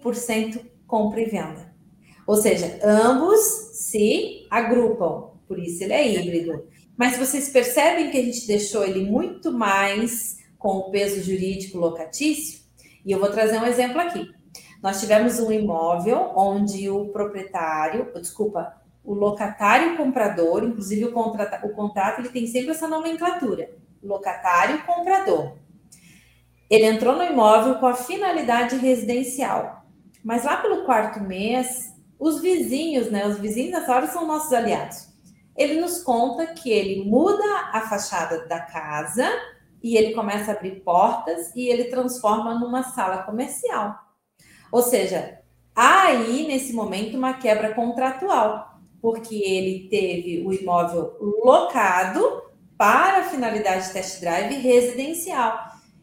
25% compra e venda. Ou seja, ambos se agrupam, por isso ele é híbrido. Mas vocês percebem que a gente deixou ele muito mais com o peso jurídico locatício? E eu vou trazer um exemplo aqui. Nós tivemos um imóvel onde o proprietário, desculpa, o locatário comprador, inclusive o, contrato, o contrato ele tem sempre essa nomenclatura, locatário comprador. Ele entrou no imóvel com a finalidade residencial, mas lá pelo quarto mês, os vizinhos, né? Os vizinhos nessa hora são nossos aliados. Ele nos conta que ele muda a fachada da casa e ele começa a abrir portas e ele transforma numa sala comercial. Ou seja, há aí nesse momento uma quebra contratual, porque ele teve o imóvel locado para a finalidade test drive residencial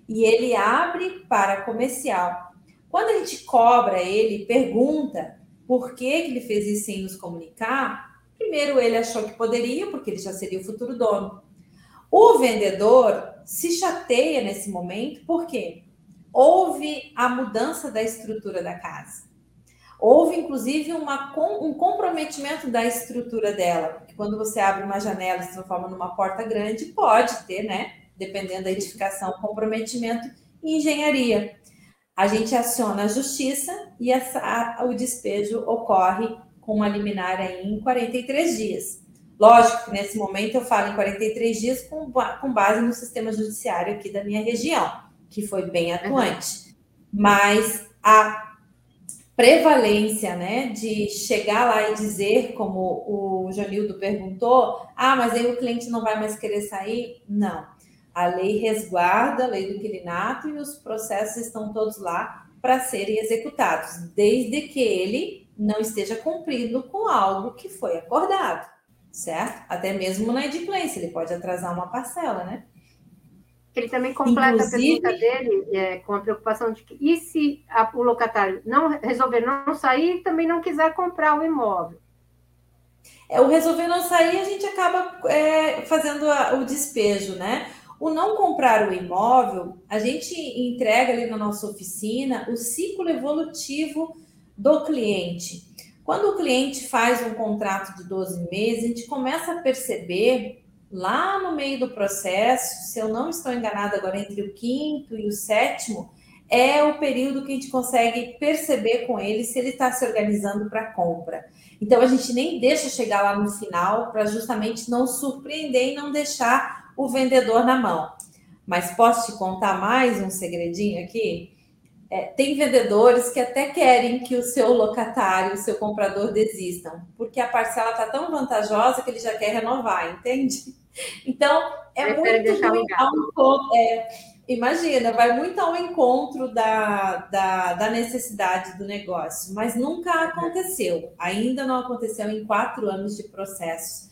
e ele abre para comercial. Quando a gente cobra ele, pergunta por que, que ele fez isso sem nos comunicar, primeiro ele achou que poderia, porque ele já seria o futuro dono. O vendedor se chateia nesse momento, porque houve a mudança da estrutura da casa. Houve, inclusive, uma, um comprometimento da estrutura dela, quando você abre uma janela se transforma numa porta grande, pode ter, né? dependendo da edificação, comprometimento e engenharia. A gente aciona a justiça e essa, o despejo ocorre com uma liminar em 43 dias. Lógico que nesse momento eu falo em 43 dias com, com base no sistema judiciário aqui da minha região, que foi bem atuante. Mas a prevalência, né, de chegar lá e dizer, como o Janildo perguntou, ah, mas aí o cliente não vai mais querer sair? Não. A lei resguarda a lei do inquilinato e os processos estão todos lá para serem executados, desde que ele não esteja cumprindo com algo que foi acordado, certo? Até mesmo na ediclência, ele pode atrasar uma parcela, né? Ele também completa Inclusive, a pergunta dele é, com a preocupação de que, e se a, o locatário não resolver não sair também não quiser comprar o imóvel? É, o resolver não sair, a gente acaba é, fazendo a, o despejo, né? O não comprar o imóvel, a gente entrega ali na nossa oficina o ciclo evolutivo do cliente. Quando o cliente faz um contrato de 12 meses, a gente começa a perceber lá no meio do processo, se eu não estou enganada agora, entre o quinto e o sétimo, é o período que a gente consegue perceber com ele se ele está se organizando para compra. Então a gente nem deixa chegar lá no final para justamente não surpreender e não deixar o vendedor na mão. Mas posso te contar mais um segredinho aqui? É, tem vendedores que até querem que o seu locatário, o seu comprador desistam, porque a parcela está tão vantajosa que ele já quer renovar, entende? Então, é muito é, imagina, vai muito ao encontro da, da, da, necessidade do negócio, mas nunca aconteceu, ainda não aconteceu em quatro anos de processo.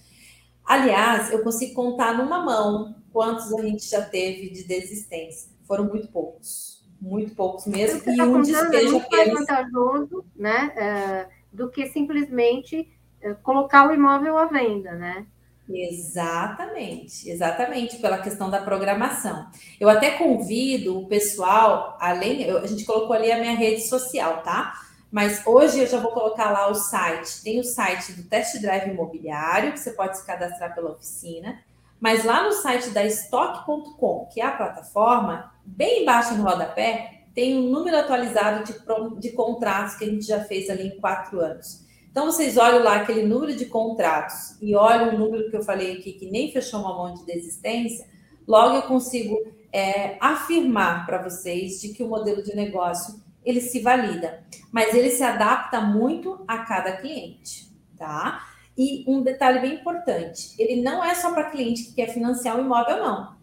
Aliás, eu consigo contar numa mão quantos a gente já teve de desistência. Foram muito poucos muito poucos mesmo, e tá um despejo é muito mais vantajoso né, é, do que simplesmente é, colocar o imóvel à venda, né? Exatamente, exatamente, pela questão da programação. Eu até convido o pessoal, além, eu, a gente colocou ali a minha rede social, tá? Mas hoje eu já vou colocar lá o site. Tem o site do Test Drive Imobiliário, que você pode se cadastrar pela oficina. Mas lá no site da Stock.com, que é a plataforma, bem embaixo no rodapé, tem um número atualizado de, de contratos que a gente já fez ali em quatro anos. Então, vocês olham lá aquele número de contratos e olham o número que eu falei aqui, que nem fechou uma mão de desistência, logo eu consigo é, afirmar para vocês de que o modelo de negócio ele se valida, mas ele se adapta muito a cada cliente, tá? E um detalhe bem importante, ele não é só para cliente que quer financiar o imóvel, não.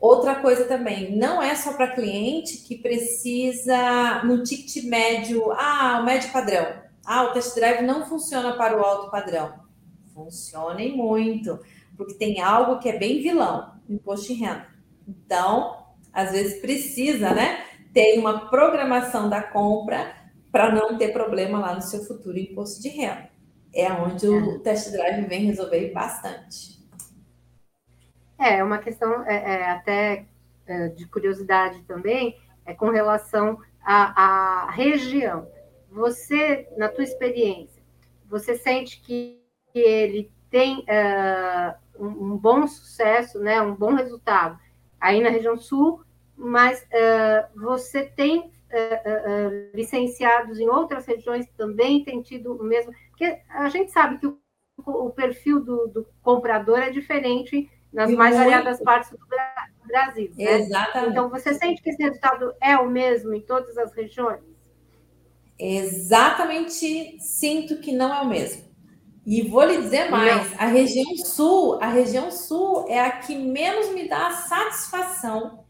Outra coisa também, não é só para cliente que precisa no ticket médio, ah, o médio padrão. Ah, o test drive não funciona para o alto padrão. Funciona e muito, porque tem algo que é bem vilão, imposto de renda. Então, às vezes precisa, né, ter uma programação da compra para não ter problema lá no seu futuro imposto de renda. É onde o é. test drive vem resolver bastante. É, uma questão é, é, até é, de curiosidade também, é com relação à, à, região. Você, na tua experiência, você sente que ele tem uh, um, um, bom sucesso, né, um bom resultado aí na região sul, mas uh, você tem licenciados em outras regiões que também têm tido o mesmo. Porque a gente sabe que o, o perfil do, do comprador é diferente nas mais variadas partes do Brasil. Né? Exatamente. Então, você sente que esse resultado é o mesmo em todas as regiões? Exatamente, sinto que não é o mesmo. E vou lhe dizer mais, a região sul, a região sul é a que menos me dá a satisfação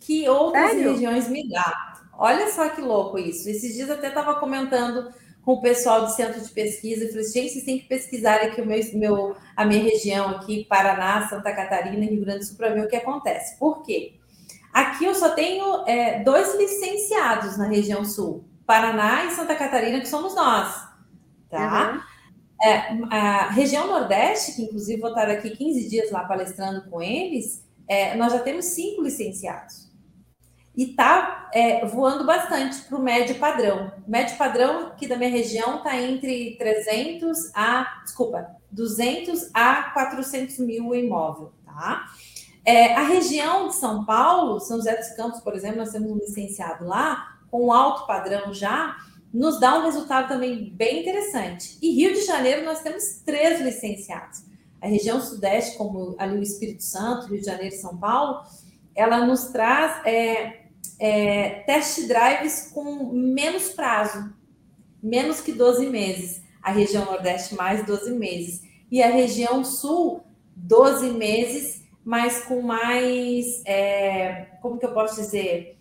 que outras Sério? regiões me dá. Olha só que louco isso. Esses dias até estava comentando com o pessoal do centro de pesquisa e falei, gente, vocês têm que pesquisar aqui o meu, meu, a minha região aqui, Paraná, Santa Catarina e Rio Grande do Sul, para ver o que acontece. Por quê? Aqui eu só tenho é, dois licenciados na região sul, Paraná e Santa Catarina, que somos nós, tá? Uhum. É, a região Nordeste, que inclusive vou estar aqui 15 dias lá palestrando com eles, é, nós já temos cinco licenciados e está é, voando bastante para o médio padrão. O médio padrão aqui da minha região está entre 300 a, desculpa, 200 a 400 mil o imóvel, tá? É, a região de São Paulo, São José dos Campos, por exemplo, nós temos um licenciado lá, com alto padrão já, nos dá um resultado também bem interessante. E Rio de Janeiro, nós temos três licenciados. A região sudeste, como ali o Espírito Santo, Rio de Janeiro e São Paulo, ela nos traz é, é, test drives com menos prazo, menos que 12 meses. A região Nordeste, mais 12 meses. E a região Sul, 12 meses, mas com mais, é, como que eu posso dizer?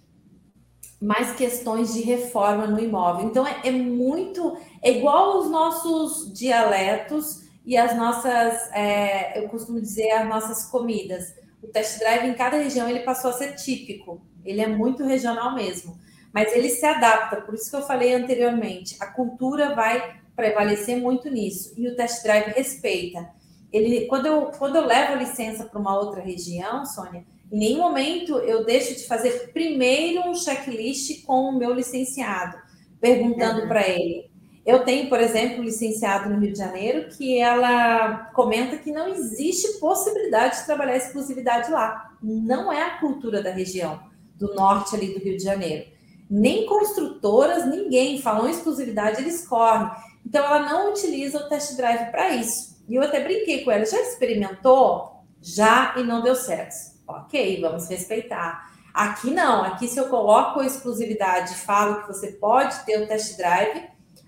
Mais questões de reforma no imóvel. Então, é, é muito, é igual os nossos dialetos e as nossas, é, eu costumo dizer, as nossas comidas. O test drive em cada região ele passou a ser típico ele é muito regional mesmo, mas ele se adapta, por isso que eu falei anteriormente, a cultura vai prevalecer muito nisso, e o test drive respeita. Ele, quando, eu, quando eu levo a licença para uma outra região, Sônia, em nenhum momento eu deixo de fazer primeiro um checklist com o meu licenciado, perguntando uhum. para ele. Eu tenho, por exemplo, um licenciado no Rio de Janeiro que ela comenta que não existe possibilidade de trabalhar exclusividade lá. Não é a cultura da região, do norte ali do Rio de Janeiro. Nem construtoras, ninguém falam exclusividade, eles correm. Então, ela não utiliza o test drive para isso. E eu até brinquei com ela, já experimentou? Já e não deu certo. Ok, vamos respeitar. Aqui não, aqui se eu coloco a exclusividade e falo que você pode ter o test drive,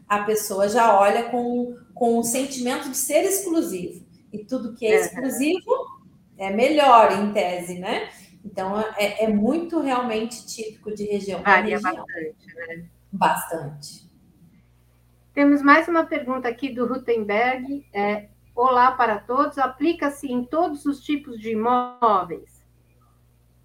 a pessoa já olha com, com o sentimento de ser exclusivo. E tudo que é exclusivo é melhor, em tese, né? Então, é, é muito realmente típico de região. Varia região. bastante, né? Bastante. Temos mais uma pergunta aqui do Rutenberg. É, Olá para todos. Aplica-se em todos os tipos de imóveis?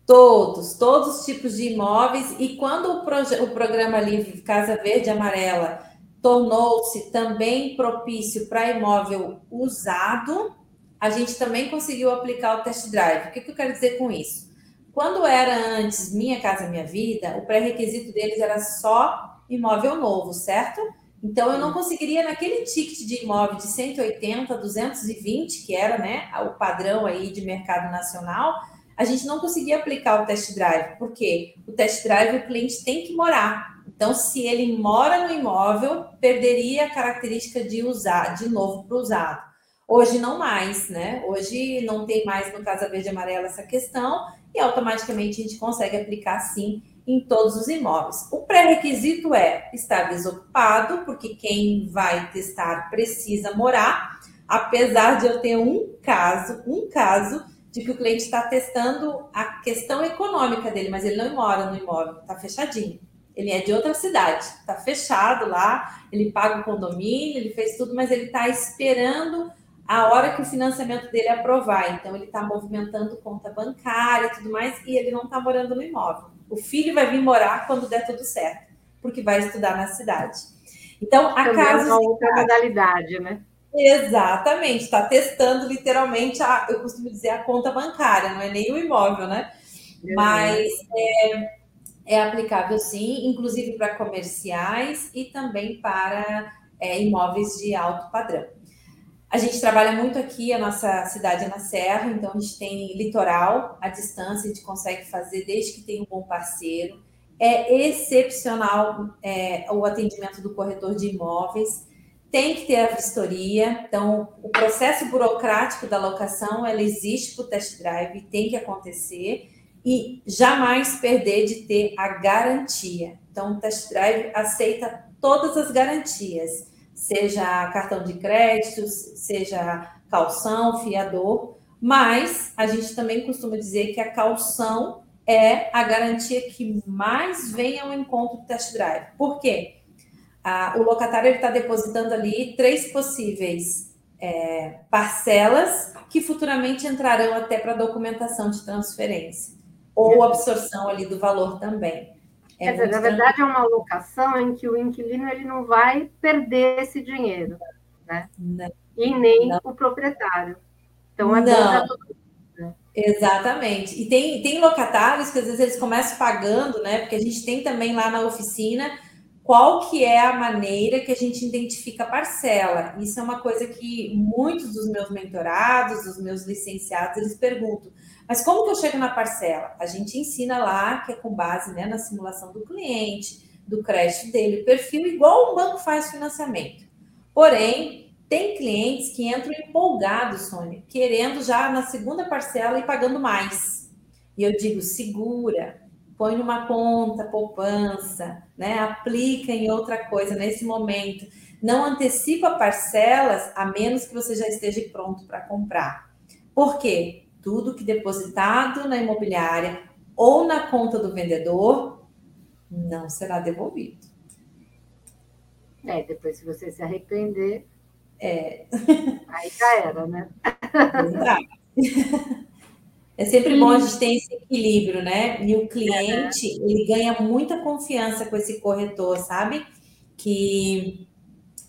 Todos, todos os tipos de imóveis. E quando o, o programa Livre Casa Verde Amarela tornou-se também propício para imóvel usado, a gente também conseguiu aplicar o test drive. O que, que eu quero dizer com isso? Quando era antes Minha Casa Minha Vida, o pré-requisito deles era só imóvel novo, certo? Então, eu não conseguiria, naquele ticket de imóvel de 180, 220, que era né, o padrão aí de mercado nacional, a gente não conseguia aplicar o test drive, porque o test drive o cliente tem que morar. Então, se ele mora no imóvel, perderia a característica de usar de novo para usado. Hoje não mais, né? Hoje não tem mais no Casa Verde Amarela essa questão e automaticamente a gente consegue aplicar sim em todos os imóveis. O pré-requisito é estar desocupado, porque quem vai testar precisa morar, apesar de eu ter um caso, um caso de que o cliente está testando a questão econômica dele, mas ele não mora no imóvel, está fechadinho. Ele é de outra cidade, está fechado lá, ele paga o condomínio, ele fez tudo, mas ele está esperando a hora que o financiamento dele aprovar. Então, ele está movimentando conta bancária e tudo mais, e ele não está morando no imóvel. O filho vai vir morar quando der tudo certo, porque vai estudar na cidade. Então, a Também casa. É uma outra modalidade, né? Exatamente, está testando literalmente, a, eu costumo dizer, a conta bancária, não é nem o imóvel, né? Mas é, é aplicável sim, inclusive para comerciais e também para é, imóveis de alto padrão. A gente trabalha muito aqui, a nossa cidade é na Serra, então a gente tem litoral, a distância, a gente consegue fazer desde que tem um bom parceiro. É excepcional é, o atendimento do corretor de imóveis, tem que ter a vistoria, então o processo burocrático da locação, ela existe para o test drive, tem que acontecer, e jamais perder de ter a garantia. Então o test drive aceita todas as garantias seja cartão de créditos, seja calção, fiador, mas a gente também costuma dizer que a calção é a garantia que mais vem ao encontro do test drive. Por quê? Ah, o locatário está depositando ali três possíveis é, parcelas que futuramente entrarão até para documentação de transferência ou absorção ali do valor também. É Quer dizer, na verdade, é uma alocação em que o inquilino ele não vai perder esse dinheiro, né? Não. E nem não. o proprietário. Então, é não. Né? Exatamente. E tem, tem locatários que às vezes eles começam pagando, né? Porque a gente tem também lá na oficina qual que é a maneira que a gente identifica a parcela. Isso é uma coisa que muitos dos meus mentorados, dos meus licenciados, eles perguntam. Mas como que eu chego na parcela? A gente ensina lá, que é com base né, na simulação do cliente, do crédito dele, perfil, igual o banco faz financiamento. Porém, tem clientes que entram empolgados, Sônia, querendo já na segunda parcela e pagando mais. E eu digo, segura, põe numa conta, poupança, né? aplica em outra coisa nesse momento. Não antecipa parcelas, a menos que você já esteja pronto para comprar. Por quê? Tudo que depositado na imobiliária ou na conta do vendedor não será devolvido. É, depois se você se arrepender, é. aí já era, né? É sempre bom a gente ter esse equilíbrio, né? E o cliente, ele ganha muita confiança com esse corretor, sabe? Que,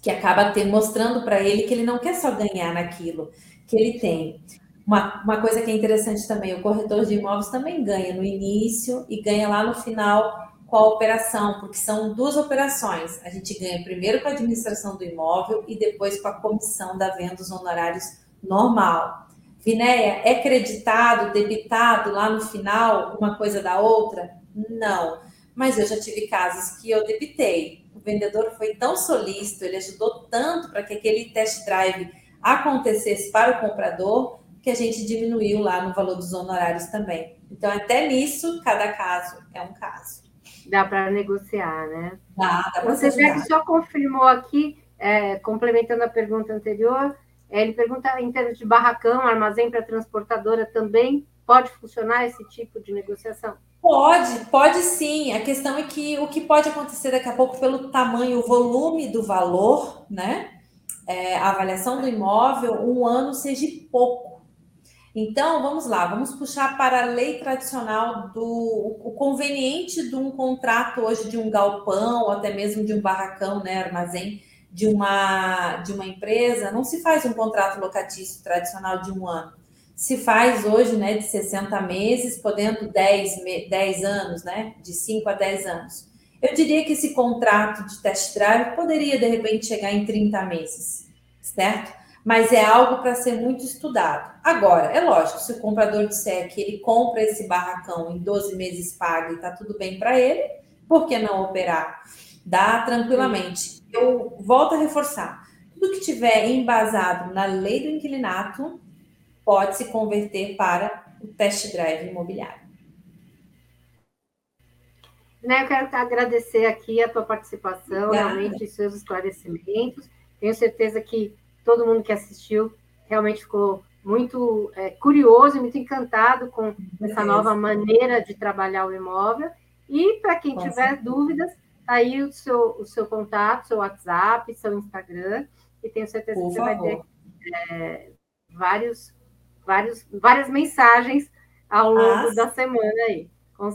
que acaba ter, mostrando para ele que ele não quer só ganhar naquilo que ele tem. Uma, uma coisa que é interessante também, o corretor de imóveis também ganha no início e ganha lá no final com a operação, porque são duas operações. A gente ganha primeiro com a administração do imóvel e depois com a comissão da venda dos honorários normal. Vinéia, é creditado, debitado lá no final uma coisa da outra? Não. Mas eu já tive casos que eu debitei. O vendedor foi tão solícito, ele ajudou tanto para que aquele test drive acontecesse para o comprador, que a gente diminuiu lá no valor dos honorários também. Então, até nisso, cada caso é um caso. Dá para negociar, né? Dá, dá Você já só confirmou aqui, é, complementando a pergunta anterior, é, ele pergunta em termos de barracão, armazém para transportadora também pode funcionar esse tipo de negociação? Pode, pode sim. A questão é que o que pode acontecer daqui a pouco pelo tamanho, o volume do valor, né? É, a avaliação do imóvel, um ano seja pouco. Então, vamos lá, vamos puxar para a lei tradicional do o conveniente de um contrato hoje de um galpão, ou até mesmo de um barracão, né, armazém de uma, de uma empresa, não se faz um contrato locatício tradicional de um ano. Se faz hoje, né, de 60 meses, podendo 10, 10 anos, né, de 5 a 10 anos. Eu diria que esse contrato de test drive poderia, de repente, chegar em 30 meses, certo? Mas é algo para ser muito estudado. Agora, é lógico, se o comprador disser que ele compra esse barracão em 12 meses paga e está tudo bem para ele, por que não operar? Dá tranquilamente eu volto a reforçar: tudo que tiver embasado na lei do inquilinato pode se converter para o test drive imobiliário. Né, eu quero agradecer aqui a tua participação, Obrigada. realmente seus esclarecimentos. Tenho certeza que todo mundo que assistiu realmente ficou muito é, curioso e muito encantado com essa nova maneira de trabalhar o imóvel. E para quem tiver dúvidas, Tá aí o seu, o seu contato, seu WhatsApp, seu Instagram, e tenho certeza Por que você favor. vai ter é, vários, vários, várias mensagens ao longo ah, da semana aí.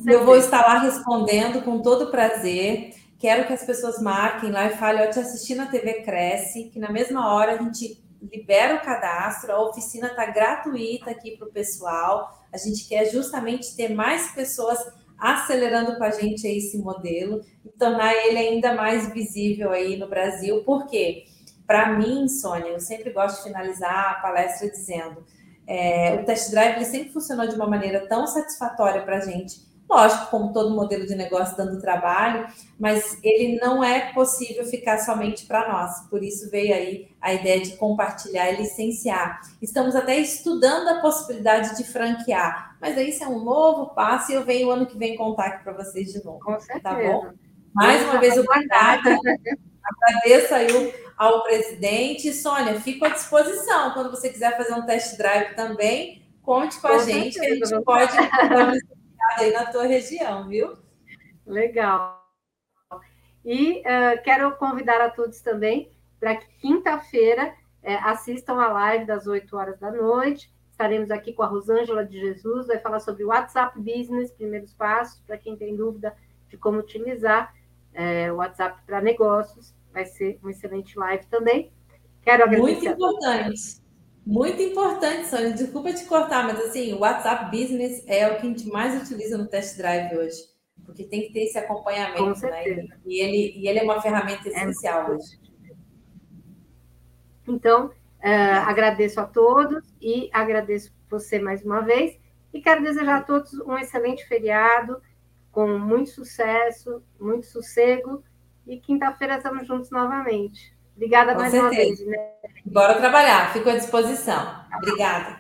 Eu vou estar lá respondendo com todo prazer. Quero que as pessoas marquem lá e falem, eu te assisti na TV Cresce, que na mesma hora a gente libera o cadastro, a oficina está gratuita aqui para o pessoal. A gente quer justamente ter mais pessoas acelerando com a gente esse modelo e tornar ele ainda mais visível aí no Brasil. Por quê? Para mim, Sônia, eu sempre gosto de finalizar a palestra dizendo: é, o test drive ele sempre funcionou de uma maneira tão satisfatória para a gente Lógico, como todo modelo de negócio dando trabalho, mas ele não é possível ficar somente para nós. Por isso veio aí a ideia de compartilhar e licenciar. Estamos até estudando a possibilidade de franquear, mas aí isso é um novo passo e eu venho ano que vem contar aqui para vocês de novo. Com tá certeza. Tá bom? Mais uma vez, obrigada. Agradeço aí ao presidente. Sônia, fico à disposição. Quando você quiser fazer um test drive também, conte com, com a gente, certeza. que a gente pode aí na tua região, viu? Legal. E uh, quero convidar a todos também para que quinta-feira é, assistam a live das 8 horas da noite. Estaremos aqui com a Rosângela de Jesus, vai falar sobre WhatsApp Business, primeiros passos, para quem tem dúvida de como utilizar é, o WhatsApp para negócios. Vai ser uma excelente live também. Quero agradecer. Muito importante. Muito importante, Sônia. Desculpa te cortar, mas assim, o WhatsApp Business é o que a gente mais utiliza no test drive hoje. Porque tem que ter esse acompanhamento, né? E ele, e ele é uma ferramenta é essencial é hoje. Então, é, agradeço a todos e agradeço você mais uma vez. E quero desejar a todos um excelente feriado, com muito sucesso, muito sossego. E quinta-feira estamos juntos novamente. Obrigada Com mais certeza. uma vez. Né? Bora trabalhar, fico à disposição. Obrigada.